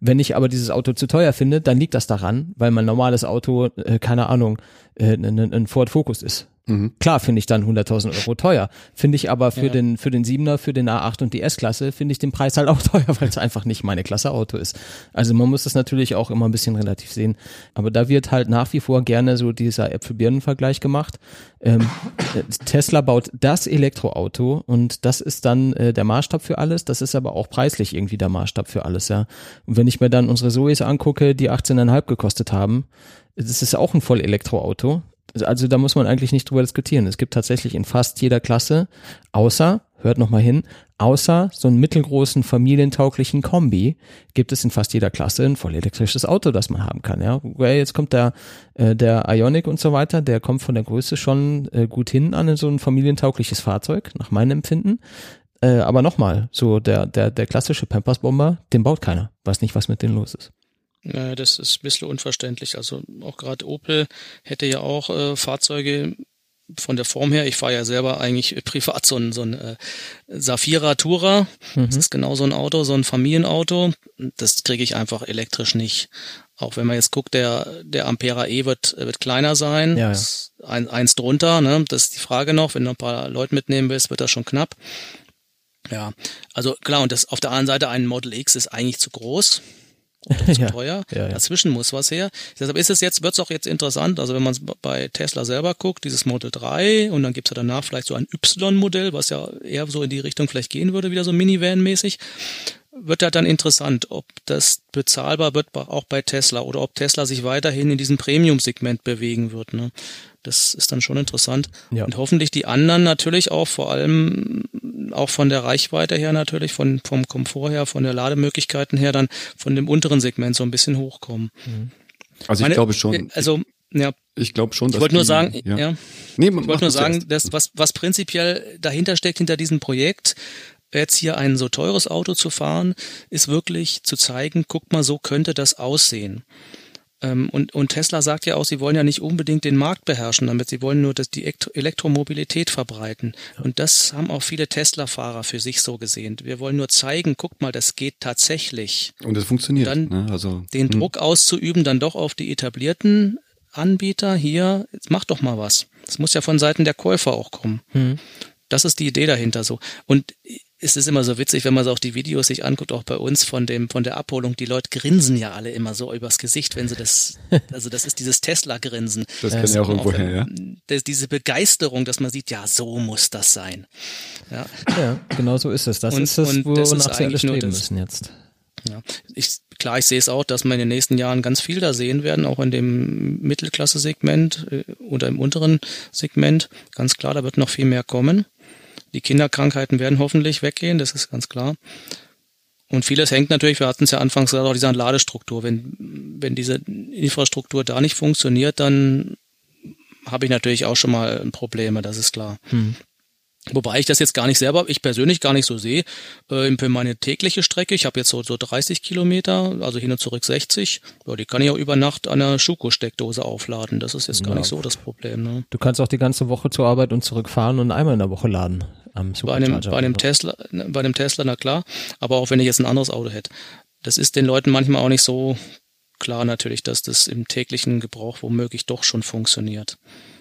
Wenn ich aber dieses Auto zu teuer finde, dann liegt das daran, weil mein normales Auto, äh, keine Ahnung, äh, ein, ein Ford Focus ist. Mhm. Klar finde ich dann 100.000 Euro teuer. Finde ich aber für ja. den für den Siebener, für den A8 und die S-Klasse finde ich den Preis halt auch teuer, weil es einfach nicht meine Klasse Auto ist. Also man muss das natürlich auch immer ein bisschen relativ sehen. Aber da wird halt nach wie vor gerne so dieser Äpfel-Birnen-Vergleich gemacht. Ähm, Tesla baut das Elektroauto und das ist dann äh, der Maßstab für alles. Das ist aber auch preislich irgendwie der Maßstab für alles, ja. Und wenn ich mir dann unsere Zoes angucke, die 18,5 gekostet haben, das ist auch ein Voll-Elektroauto also da muss man eigentlich nicht drüber diskutieren. Es gibt tatsächlich in fast jeder Klasse, außer, hört nochmal hin, außer so einen mittelgroßen familientauglichen Kombi, gibt es in fast jeder Klasse ein voll elektrisches Auto, das man haben kann. Ja, jetzt kommt der, äh, der Ionic und so weiter, der kommt von der Größe schon äh, gut hin an so ein familientaugliches Fahrzeug, nach meinem Empfinden. Äh, aber nochmal, so der, der, der klassische Pampers-Bomber, den baut keiner. Weiß nicht, was mit denen los ist. Ja, das ist ein bisschen unverständlich. Also auch gerade Opel hätte ja auch äh, Fahrzeuge von der Form her, ich fahre ja selber eigentlich privat so ein, so ein äh, Safira Tourer. Mhm. Das ist genau so ein Auto, so ein Familienauto. Das kriege ich einfach elektrisch nicht. Auch wenn man jetzt guckt, der, der Ampera E wird, wird kleiner sein. Ja, ja. Ein, eins drunter, ne? Das ist die Frage noch. Wenn du ein paar Leute mitnehmen willst, wird das schon knapp. Ja, also klar, und das auf der anderen Seite ein Model X ist eigentlich zu groß. Zu ja, teuer. Ja, ja. Dazwischen muss was her. Deshalb ist es jetzt, wird es auch jetzt interessant, also wenn man es bei Tesla selber guckt, dieses Model 3 und dann gibt's ja danach vielleicht so ein Y-Modell, was ja eher so in die Richtung vielleicht gehen würde, wieder so Minivan-mäßig wird ja dann interessant, ob das bezahlbar wird auch bei Tesla oder ob Tesla sich weiterhin in diesem Premium-Segment bewegen wird. Ne? Das ist dann schon interessant. Ja. Und hoffentlich die anderen natürlich auch vor allem auch von der Reichweite her natürlich, von, vom Komfort her, von der Lademöglichkeiten her, dann von dem unteren Segment so ein bisschen hochkommen. Mhm. Also ich Meine, glaube schon. Äh, also ja. Ich glaube schon. Ich wollte nur sagen, ja. ja. Nee, ich wollte nur sagen, dass was was prinzipiell dahinter steckt hinter diesem Projekt, jetzt hier ein so teures Auto zu fahren, ist wirklich zu zeigen, guck mal, so könnte das aussehen. Ähm, und, und Tesla sagt ja auch, sie wollen ja nicht unbedingt den Markt beherrschen, damit sie wollen nur dass die Elektromobilität verbreiten. Und das haben auch viele Tesla-Fahrer für sich so gesehen. Wir wollen nur zeigen, guck mal, das geht tatsächlich. Und es funktioniert. Und dann ne? also, den. Hm. Druck auszuüben, dann doch auf die etablierten Anbieter hier, mach doch mal was. Das muss ja von Seiten der Käufer auch kommen. Hm. Das ist die Idee dahinter so. Und es ist immer so witzig, wenn man so auch die Videos sich anguckt, auch bei uns von dem, von der Abholung. Die Leute grinsen ja alle immer so übers Gesicht, wenn sie das, also das ist dieses Tesla-Grinsen. Das kennen ja auch irgendwo her, ja. Das, diese Begeisterung, dass man sieht, ja, so muss das sein. Ja, ja genau so ist es. Das und, ist es, wo das nach sie alle streben müssen jetzt. Ja, ich, klar, ich sehe es auch, dass wir in den nächsten Jahren ganz viel da sehen werden, auch in dem Mittelklasse-Segment äh, oder im unteren Segment. Ganz klar, da wird noch viel mehr kommen. Die Kinderkrankheiten werden hoffentlich weggehen, das ist ganz klar. Und vieles hängt natürlich, wir hatten es ja anfangs gesagt, auch dieser Ladestruktur. Wenn, wenn diese Infrastruktur da nicht funktioniert, dann habe ich natürlich auch schon mal Probleme, das ist klar. Hm. Wobei ich das jetzt gar nicht selber, ich persönlich gar nicht so sehe. Äh, für meine tägliche Strecke, ich habe jetzt so, so 30 Kilometer, also hin und zurück 60, ja, die kann ich auch über Nacht an einer Schuko-Steckdose aufladen. Das ist jetzt gar ja. nicht so das Problem. Ne? Du kannst auch die ganze Woche zur Arbeit und zurückfahren und einmal in der Woche laden. Am bei einem, bei einem Tesla, bei einem Tesla, na klar. Aber auch wenn ich jetzt ein anderes Auto hätte. Das ist den Leuten manchmal auch nicht so klar natürlich, dass das im täglichen Gebrauch womöglich doch schon funktioniert.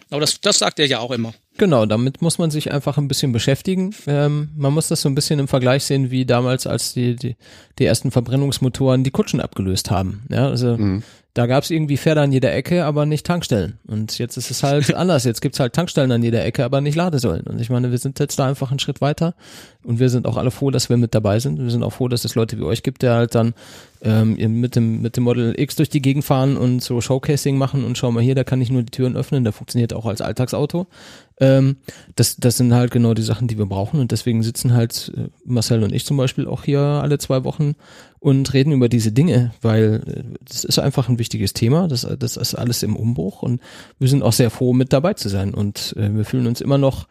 Aber das, das sagt er ja auch immer. Genau, damit muss man sich einfach ein bisschen beschäftigen. Ähm, man muss das so ein bisschen im Vergleich sehen, wie damals, als die, die, die ersten Verbrennungsmotoren die Kutschen abgelöst haben. Ja, also mhm. Da gab es irgendwie Pferde an jeder Ecke, aber nicht Tankstellen. Und jetzt ist es halt anders. Jetzt gibt's halt Tankstellen an jeder Ecke, aber nicht Ladesäulen. Und ich meine, wir sind jetzt da einfach einen Schritt weiter. Und wir sind auch alle froh, dass wir mit dabei sind. Wir sind auch froh, dass es Leute wie euch gibt, der halt dann ähm, mit dem mit dem Model X durch die Gegend fahren und so Showcasing machen und schau mal hier, da kann ich nur die Türen öffnen. Der funktioniert auch als Alltagsauto. Ähm, das, das sind halt genau die Sachen, die wir brauchen und deswegen sitzen halt äh, Marcel und ich zum Beispiel auch hier alle zwei Wochen und reden über diese Dinge, weil äh, das ist einfach ein wichtiges Thema. Das, das ist alles im Umbruch und wir sind auch sehr froh, mit dabei zu sein und äh, wir fühlen uns immer noch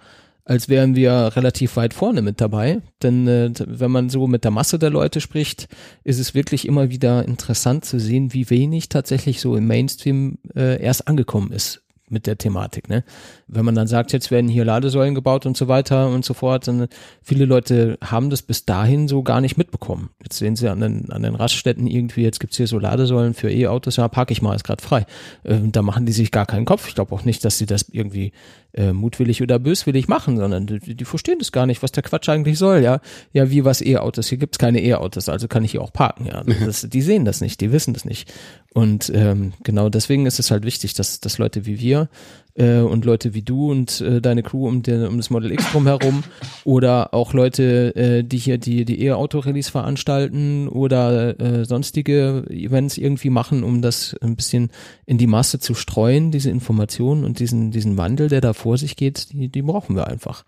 als wären wir relativ weit vorne mit dabei. Denn äh, wenn man so mit der Masse der Leute spricht, ist es wirklich immer wieder interessant zu sehen, wie wenig tatsächlich so im Mainstream äh, erst angekommen ist mit der Thematik. Ne? Wenn man dann sagt, jetzt werden hier Ladesäulen gebaut und so weiter und so fort, dann viele Leute haben das bis dahin so gar nicht mitbekommen. Jetzt sehen sie an den, an den Raststätten irgendwie, jetzt gibt's hier so Ladesäulen für E-Autos, ja, parke ich mal, ist gerade frei. Äh, da machen die sich gar keinen Kopf. Ich glaube auch nicht, dass sie das irgendwie äh, mutwillig oder böswillig machen, sondern die, die verstehen das gar nicht, was der Quatsch eigentlich soll, ja. Ja, wie was E-Autos? Hier gibt's keine E-Autos, also kann ich hier auch parken, ja. Das, die sehen das nicht, die wissen das nicht. Und ähm, genau deswegen ist es halt wichtig, dass, dass Leute wie wir äh, und Leute wie du und äh, deine Crew um, den, um das Model X drumherum oder auch Leute, äh, die hier die die E-Auto-Release veranstalten oder äh, sonstige Events irgendwie machen, um das ein bisschen in die Masse zu streuen, diese Informationen und diesen diesen Wandel, der da vor sich geht, die die brauchen wir einfach.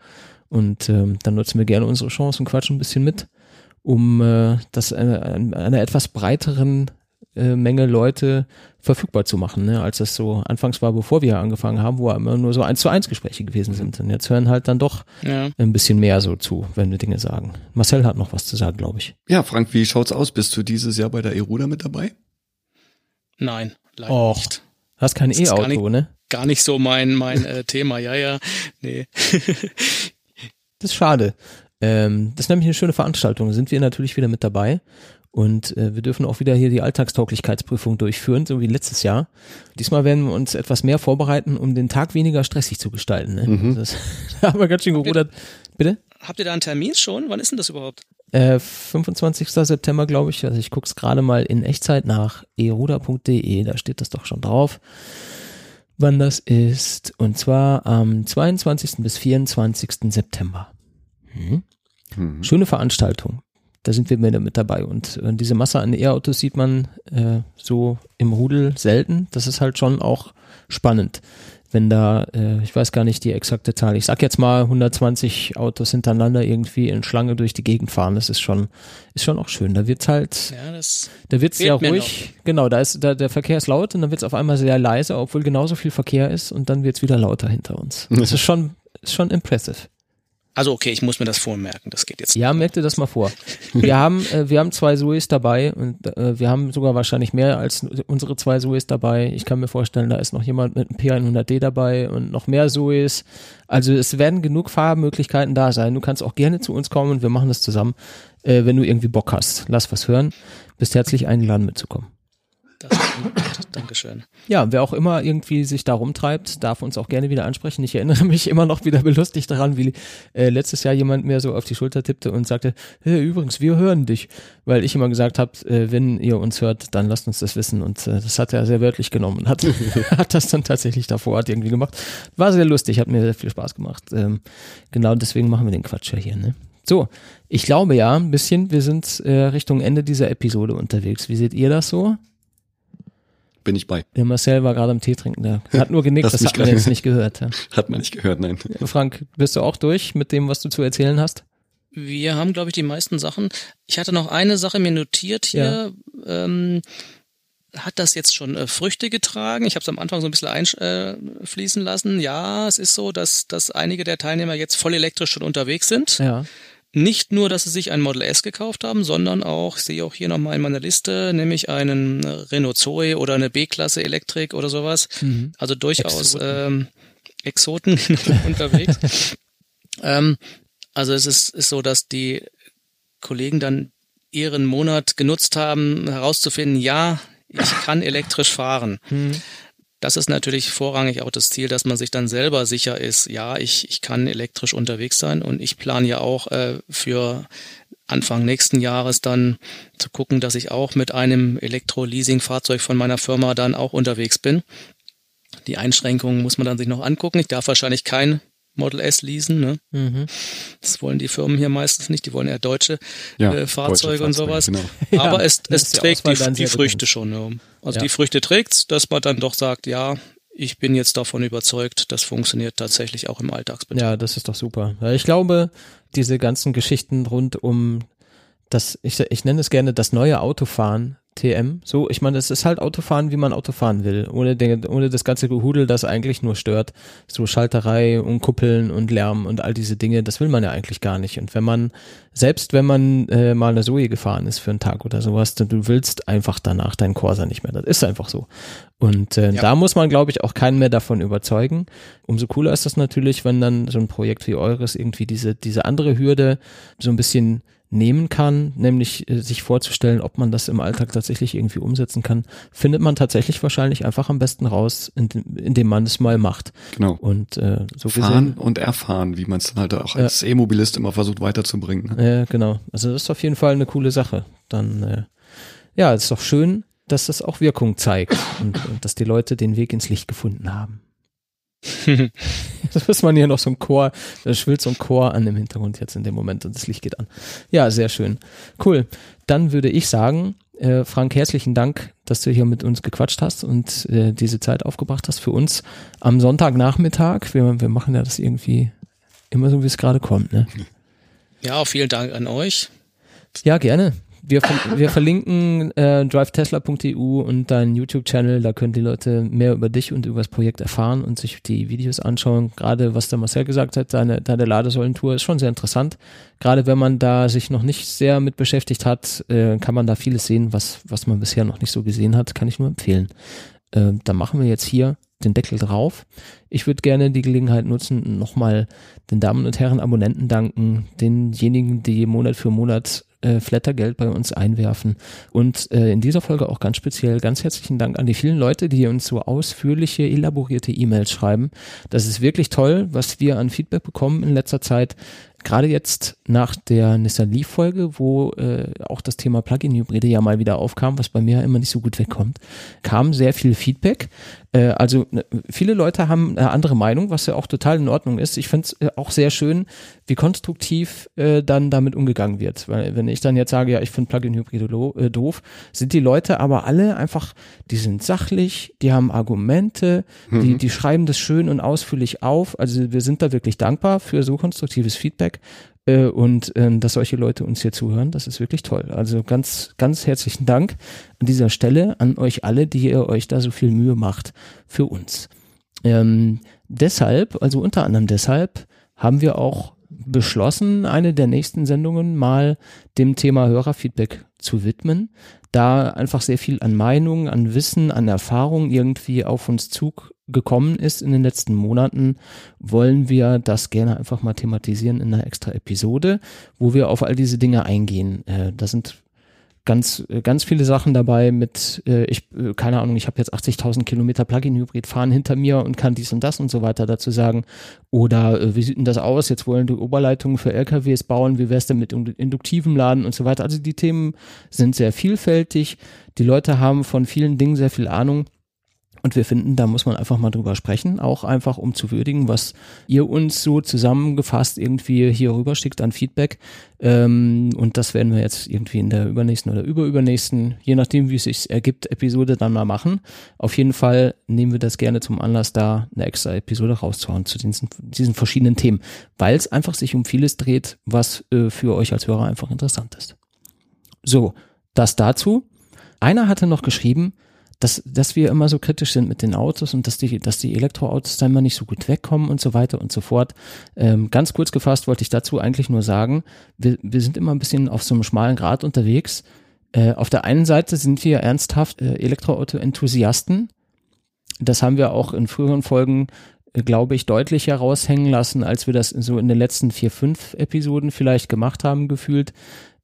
Und ähm, dann nutzen wir gerne unsere Chance und quatschen ein bisschen mit, um äh, das einer, einer etwas breiteren äh, Menge Leute verfügbar zu machen, ne? als das so anfangs war, bevor wir angefangen haben, wo immer nur so eins zu eins Gespräche gewesen sind. Und jetzt hören halt dann doch ja. ein bisschen mehr so zu, wenn wir Dinge sagen. Marcel hat noch was zu sagen, glaube ich. Ja, Frank, wie schaut's aus? Bist du dieses Jahr bei der Eruda mit dabei? Nein, leider Och, nicht. Hast kein E-Auto, ne? Gar nicht so mein mein äh, Thema. Ja, ja, nee. das ist schade. Ähm, das ist nämlich eine schöne Veranstaltung. Sind wir natürlich wieder mit dabei. Und äh, wir dürfen auch wieder hier die Alltagstauglichkeitsprüfung durchführen, so wie letztes Jahr. Diesmal werden wir uns etwas mehr vorbereiten, um den Tag weniger stressig zu gestalten. Ne? Mhm. Das, da haben wir ganz schön gerudert. Bitte? Habt ihr da einen Termin schon? Wann ist denn das überhaupt? Äh, 25. September, glaube ich. Also ich gucke es gerade mal in Echtzeit nach eruda.de, da steht das doch schon drauf, wann das ist. Und zwar am 22. bis 24. September. Mhm. Mhm. Schöne Veranstaltung. Da sind wir mit dabei. Und äh, diese Masse an E-Autos sieht man äh, so im Rudel selten. Das ist halt schon auch spannend wenn da, äh, ich weiß gar nicht die exakte Zahl, ich sag jetzt mal 120 Autos hintereinander irgendwie in Schlange durch die Gegend fahren, das ist schon, ist schon auch schön. Da wird's halt, ja, das da wird's ja ruhig, genau, da ist, da, der Verkehr ist laut und dann wird's auf einmal sehr leise, obwohl genauso viel Verkehr ist und dann wird's wieder lauter hinter uns. Das ist schon, ist schon impressive. Also okay, ich muss mir das vormerken, das geht jetzt. Ja, merk dir das mal vor. Wir haben, äh, wir haben zwei Suez dabei und äh, wir haben sogar wahrscheinlich mehr als unsere zwei Suez dabei. Ich kann mir vorstellen, da ist noch jemand mit einem P100D dabei und noch mehr Suez. Also es werden genug Fahrmöglichkeiten da sein. Du kannst auch gerne zu uns kommen und wir machen das zusammen, äh, wenn du irgendwie Bock hast. Lass was hören. Bist herzlich eingeladen mitzukommen. Das ist gut. Dankeschön. Ja, wer auch immer irgendwie sich da rumtreibt, darf uns auch gerne wieder ansprechen. Ich erinnere mich immer noch wieder belustigt daran, wie äh, letztes Jahr jemand mir so auf die Schulter tippte und sagte, hey, übrigens, wir hören dich. Weil ich immer gesagt habe, äh, wenn ihr uns hört, dann lasst uns das wissen. Und äh, das hat er sehr wörtlich genommen und hat, hat das dann tatsächlich davor hat irgendwie gemacht. War sehr lustig, hat mir sehr viel Spaß gemacht. Ähm, genau deswegen machen wir den Quatsch ja hier. Ne? So, ich glaube ja ein bisschen, wir sind äh, Richtung Ende dieser Episode unterwegs. Wie seht ihr das so? Bin ich bei. Der Marcel war gerade am Tee trinken. Der hat nur genickt, das, das hat man jetzt nicht gehört. Ja. Hat man nicht gehört, nein. Frank, bist du auch durch mit dem, was du zu erzählen hast? Wir haben, glaube ich, die meisten Sachen. Ich hatte noch eine Sache mir notiert hier. Ja. Ähm, hat das jetzt schon äh, Früchte getragen? Ich habe es am Anfang so ein bisschen einfließen äh, lassen. Ja, es ist so, dass, dass einige der Teilnehmer jetzt voll elektrisch schon unterwegs sind. Ja nicht nur, dass sie sich ein Model S gekauft haben, sondern auch, ich sehe auch hier nochmal in meiner Liste, nämlich einen Renault Zoe oder eine B-Klasse Elektrik oder sowas. Mhm. Also durchaus Exoten, ähm, Exoten unterwegs. ähm, also es ist, ist so, dass die Kollegen dann ihren Monat genutzt haben, herauszufinden, ja, ich kann elektrisch fahren. Mhm. Das ist natürlich vorrangig auch das Ziel, dass man sich dann selber sicher ist, ja, ich, ich kann elektrisch unterwegs sein und ich plane ja auch äh, für Anfang nächsten Jahres dann zu gucken, dass ich auch mit einem Elektro-Leasing-Fahrzeug von meiner Firma dann auch unterwegs bin. Die Einschränkungen muss man dann sich noch angucken. Ich darf wahrscheinlich kein Model S leasen. Ne? Mhm. Das wollen die Firmen hier meistens nicht. Die wollen eher deutsche ja, äh, Fahrzeuge deutsche und sowas. Genau. Aber ja, es, es trägt die, die Früchte schon. Ja. Also die Früchte trägt's, dass man dann doch sagt, ja, ich bin jetzt davon überzeugt, das funktioniert tatsächlich auch im Alltagsbetrieb. Ja, das ist doch super. Ich glaube, diese ganzen Geschichten rund um das, ich, ich nenne es gerne das neue Autofahren, TM. So, ich meine, es ist halt Autofahren, wie man Autofahren will, ohne, den, ohne das ganze Gehudel, das eigentlich nur stört. So Schalterei und Kuppeln und Lärm und all diese Dinge, das will man ja eigentlich gar nicht. Und wenn man, selbst wenn man äh, mal eine Zoe gefahren ist für einen Tag oder sowas, dann du willst einfach danach deinen Corsa nicht mehr. Das ist einfach so. Und äh, ja. da muss man, glaube ich, auch keinen mehr davon überzeugen. Umso cooler ist das natürlich, wenn dann so ein Projekt wie eures irgendwie diese, diese andere Hürde so ein bisschen nehmen kann, nämlich äh, sich vorzustellen, ob man das im Alltag tatsächlich irgendwie umsetzen kann, findet man tatsächlich wahrscheinlich einfach am besten raus, indem, indem man es mal macht. Genau. Und äh, so fahren gesehen, und erfahren, wie man es dann halt auch als ja. E-Mobilist immer versucht weiterzubringen. Ne? Ja, genau. Also das ist auf jeden Fall eine coole Sache. Dann äh, ja, es ist doch schön, dass das auch Wirkung zeigt und, und dass die Leute den Weg ins Licht gefunden haben. das ist man hier noch so ein Chor, da schwillt so ein Chor an im Hintergrund jetzt in dem Moment und das Licht geht an. Ja, sehr schön. Cool. Dann würde ich sagen, äh, Frank, herzlichen Dank, dass du hier mit uns gequatscht hast und äh, diese Zeit aufgebracht hast für uns am Sonntagnachmittag. Wir, wir machen ja das irgendwie immer so, wie es gerade kommt. Ne? Ja, auch vielen Dank an euch. Ja, gerne wir, wir verlinken äh, drivetesla.eu und deinen YouTube-Channel. Da können die Leute mehr über dich und über das Projekt erfahren und sich die Videos anschauen. Gerade was der Marcel gesagt hat, deine, deine Ladesäulentour ist schon sehr interessant. Gerade wenn man da sich noch nicht sehr mit beschäftigt hat, äh, kann man da vieles sehen, was, was man bisher noch nicht so gesehen hat. Kann ich nur empfehlen. Äh, da machen wir jetzt hier den Deckel drauf. Ich würde gerne die Gelegenheit nutzen, nochmal den Damen und Herren Abonnenten danken, denjenigen, die Monat für Monat äh, Flattergeld bei uns einwerfen. Und äh, in dieser Folge auch ganz speziell ganz herzlichen Dank an die vielen Leute, die uns so ausführliche, elaborierte E-Mails schreiben. Das ist wirklich toll, was wir an Feedback bekommen in letzter Zeit. gerade jetzt nach der Nissan Leaf Folge, wo äh, auch das Thema Plug-in-Hybride ja mal wieder aufkam, was bei mir immer nicht so gut wegkommt, kam sehr viel Feedback. Äh, also ne, viele Leute haben eine andere Meinung, was ja auch total in Ordnung ist. Ich finde es äh, auch sehr schön, wie konstruktiv äh, dann damit umgegangen wird. Weil wenn ich dann jetzt sage, ja, ich finde Plug-in-Hybride äh, doof, sind die Leute aber alle einfach, die sind sachlich, die haben Argumente, mhm. die, die schreiben das schön und ausführlich auf. Also wir sind da wirklich dankbar für so konstruktives Feedback äh, und ähm, dass solche Leute uns hier zuhören, das ist wirklich toll. Also ganz, ganz herzlichen Dank an dieser Stelle an euch alle, die ihr euch da so viel Mühe macht für uns. Ähm, deshalb, also unter anderem deshalb, haben wir auch beschlossen, eine der nächsten Sendungen mal dem Thema Hörerfeedback zu widmen, da einfach sehr viel an Meinung, an Wissen, an Erfahrung irgendwie auf uns zugekommen ist in den letzten Monaten, wollen wir das gerne einfach mal thematisieren in einer extra Episode, wo wir auf all diese Dinge eingehen. Äh, da sind ganz, äh, ganz viele Sachen dabei mit, äh, ich, äh, keine Ahnung, ich habe jetzt 80.000 Kilometer Plug-in-Hybrid fahren hinter mir und kann dies und das und so weiter dazu sagen. Oder äh, wie sieht denn das aus? Jetzt wollen die Oberleitungen für LKWs bauen. Wie wäre es denn mit induktivem Laden und so weiter? Also die Themen sind sehr vielfältig. Die Leute haben von vielen Dingen sehr viel Ahnung. Und wir finden, da muss man einfach mal drüber sprechen, auch einfach um zu würdigen, was ihr uns so zusammengefasst irgendwie hier rüber schickt an Feedback. Ähm, und das werden wir jetzt irgendwie in der übernächsten oder überübernächsten, je nachdem wie es sich ergibt, Episode dann mal machen. Auf jeden Fall nehmen wir das gerne zum Anlass, da eine extra Episode rauszuhauen zu diesen, diesen verschiedenen Themen, weil es einfach sich um vieles dreht, was äh, für euch als Hörer einfach interessant ist. So, das dazu. Einer hatte noch geschrieben, dass, dass wir immer so kritisch sind mit den Autos und dass die, dass die Elektroautos da immer nicht so gut wegkommen und so weiter und so fort. Ähm, ganz kurz gefasst wollte ich dazu eigentlich nur sagen, wir, wir sind immer ein bisschen auf so einem schmalen Grad unterwegs. Äh, auf der einen Seite sind wir ernsthaft äh, Elektroauto-Enthusiasten. Das haben wir auch in früheren Folgen äh, glaube ich, deutlich heraushängen lassen, als wir das so in den letzten vier, fünf Episoden vielleicht gemacht haben, gefühlt.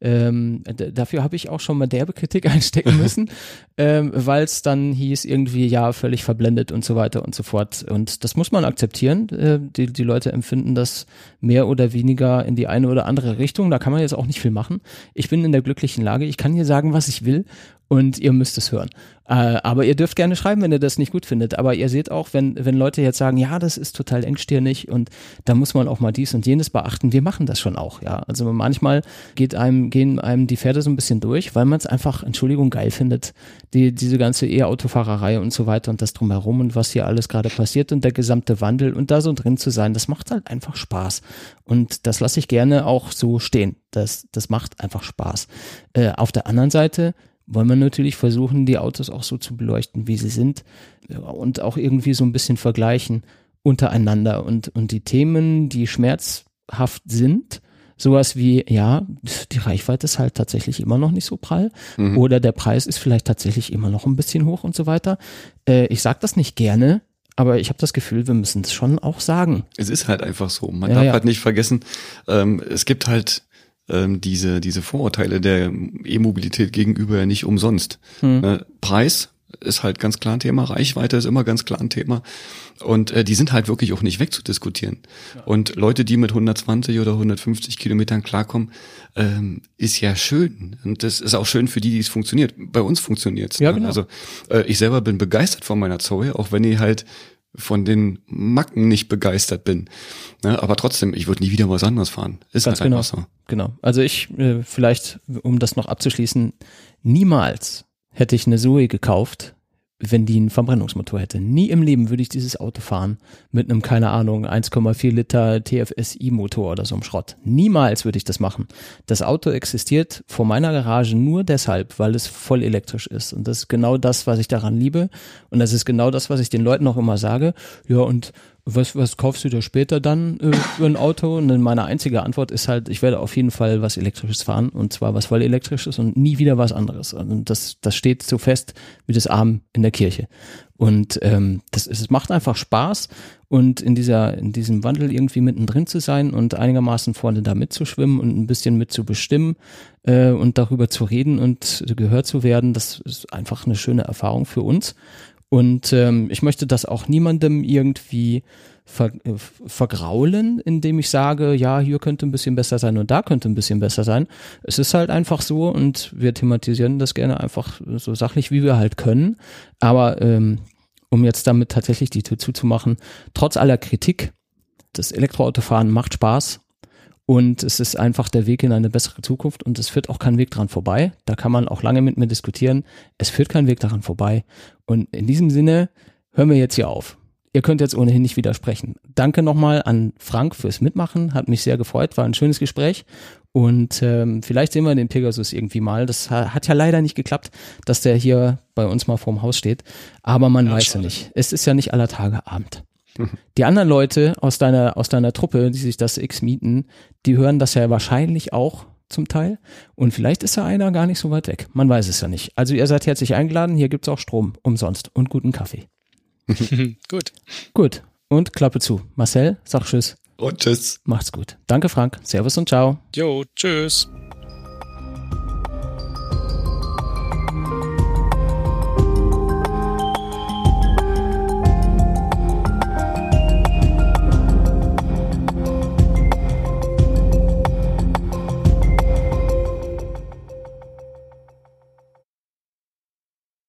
Ähm, dafür habe ich auch schon mal derbe Kritik einstecken müssen, ähm, weil es dann hieß irgendwie, ja, völlig verblendet und so weiter und so fort. Und das muss man akzeptieren. Äh, die, die Leute empfinden das mehr oder weniger in die eine oder andere Richtung. Da kann man jetzt auch nicht viel machen. Ich bin in der glücklichen Lage, ich kann hier sagen, was ich will und ihr müsst es hören. Äh, aber ihr dürft gerne schreiben, wenn ihr das nicht gut findet. Aber ihr seht auch, wenn, wenn Leute jetzt sagen, ja, das ist total engstirnig und da muss man auch mal dies und jenes beachten, wir machen das schon auch, ja. Also manchmal geht einem, gehen einem die Pferde so ein bisschen durch, weil man es einfach, Entschuldigung, geil findet, die, diese ganze E-Autofahrerei und so weiter und das drumherum und was hier alles gerade passiert und der gesamte Wandel und da so drin zu sein, das macht halt einfach Spaß. Und das lasse ich gerne auch so stehen. Das, das macht einfach Spaß. Äh, auf der anderen Seite wollen wir natürlich versuchen, die Autos auch so zu beleuchten, wie sie sind und auch irgendwie so ein bisschen vergleichen untereinander und, und die Themen, die schmerzhaft sind, sowas wie, ja, die Reichweite ist halt tatsächlich immer noch nicht so prall mhm. oder der Preis ist vielleicht tatsächlich immer noch ein bisschen hoch und so weiter. Äh, ich sage das nicht gerne, aber ich habe das Gefühl, wir müssen es schon auch sagen. Es ist halt einfach so. Man ja, darf ja. halt nicht vergessen, ähm, es gibt halt ähm, diese, diese Vorurteile der E-Mobilität gegenüber ja nicht umsonst. Hm. Äh, Preis ist halt ganz klar ein Thema, Reichweite ist immer ganz klar ein Thema. Und äh, die sind halt wirklich auch nicht wegzudiskutieren. Ja. Und Leute, die mit 120 oder 150 Kilometern klarkommen, ähm, ist ja schön. Und das ist auch schön für die, die es funktioniert. Bei uns funktioniert's. Ja, ne? genau. Also äh, ich selber bin begeistert von meiner Zoe, auch wenn die halt von den Macken nicht begeistert bin. Ne, aber trotzdem, ich würde nie wieder was anderes fahren. Ist Ganz halt genau. einfach so. Genau. Also ich, äh, vielleicht, um das noch abzuschließen, niemals hätte ich eine Zoe gekauft, wenn die einen Verbrennungsmotor hätte. Nie im Leben würde ich dieses Auto fahren mit einem, keine Ahnung, 1,4 Liter TFSI-Motor oder so einem Schrott. Niemals würde ich das machen. Das Auto existiert vor meiner Garage nur deshalb, weil es voll elektrisch ist. Und das ist genau das, was ich daran liebe. Und das ist genau das, was ich den Leuten auch immer sage. Ja, und was, was kaufst du dir später dann äh, für ein Auto? Und dann meine einzige Antwort ist halt, ich werde auf jeden Fall was Elektrisches fahren und zwar was voll Elektrisches und nie wieder was anderes. Und das, das steht so fest wie das Arm in der Kirche. Und ähm, das, es macht einfach Spaß und in dieser, in diesem Wandel irgendwie mittendrin zu sein und einigermaßen vorne da mitzuschwimmen und ein bisschen mitzubestimmen äh, und darüber zu reden und gehört zu werden, das ist einfach eine schöne Erfahrung für uns. Und ähm, ich möchte das auch niemandem irgendwie ver, äh, vergraulen, indem ich sage, ja, hier könnte ein bisschen besser sein und da könnte ein bisschen besser sein. Es ist halt einfach so und wir thematisieren das gerne einfach so sachlich, wie wir halt können. Aber ähm, um jetzt damit tatsächlich die Tür zuzumachen, trotz aller Kritik, das Elektroautofahren macht Spaß und es ist einfach der Weg in eine bessere Zukunft und es führt auch kein Weg dran vorbei. Da kann man auch lange mit mir diskutieren. Es führt kein Weg daran vorbei. Und in diesem Sinne hören wir jetzt hier auf. Ihr könnt jetzt ohnehin nicht widersprechen. Danke nochmal an Frank fürs Mitmachen. Hat mich sehr gefreut. War ein schönes Gespräch. Und ähm, vielleicht sehen wir den Pegasus irgendwie mal. Das hat ja leider nicht geklappt, dass der hier bei uns mal vorm Haus steht. Aber man ja, weiß schade. ja nicht. Es ist ja nicht aller Tage Abend. Die anderen Leute aus deiner, aus deiner Truppe, die sich das X mieten, die hören das ja wahrscheinlich auch zum Teil. Und vielleicht ist ja einer gar nicht so weit weg. Man weiß es ja nicht. Also ihr seid herzlich eingeladen. Hier gibt's auch Strom umsonst und guten Kaffee. gut. Gut. Und Klappe zu. Marcel, sag Tschüss. Und Tschüss. Macht's gut. Danke, Frank. Servus und ciao. Jo, Tschüss.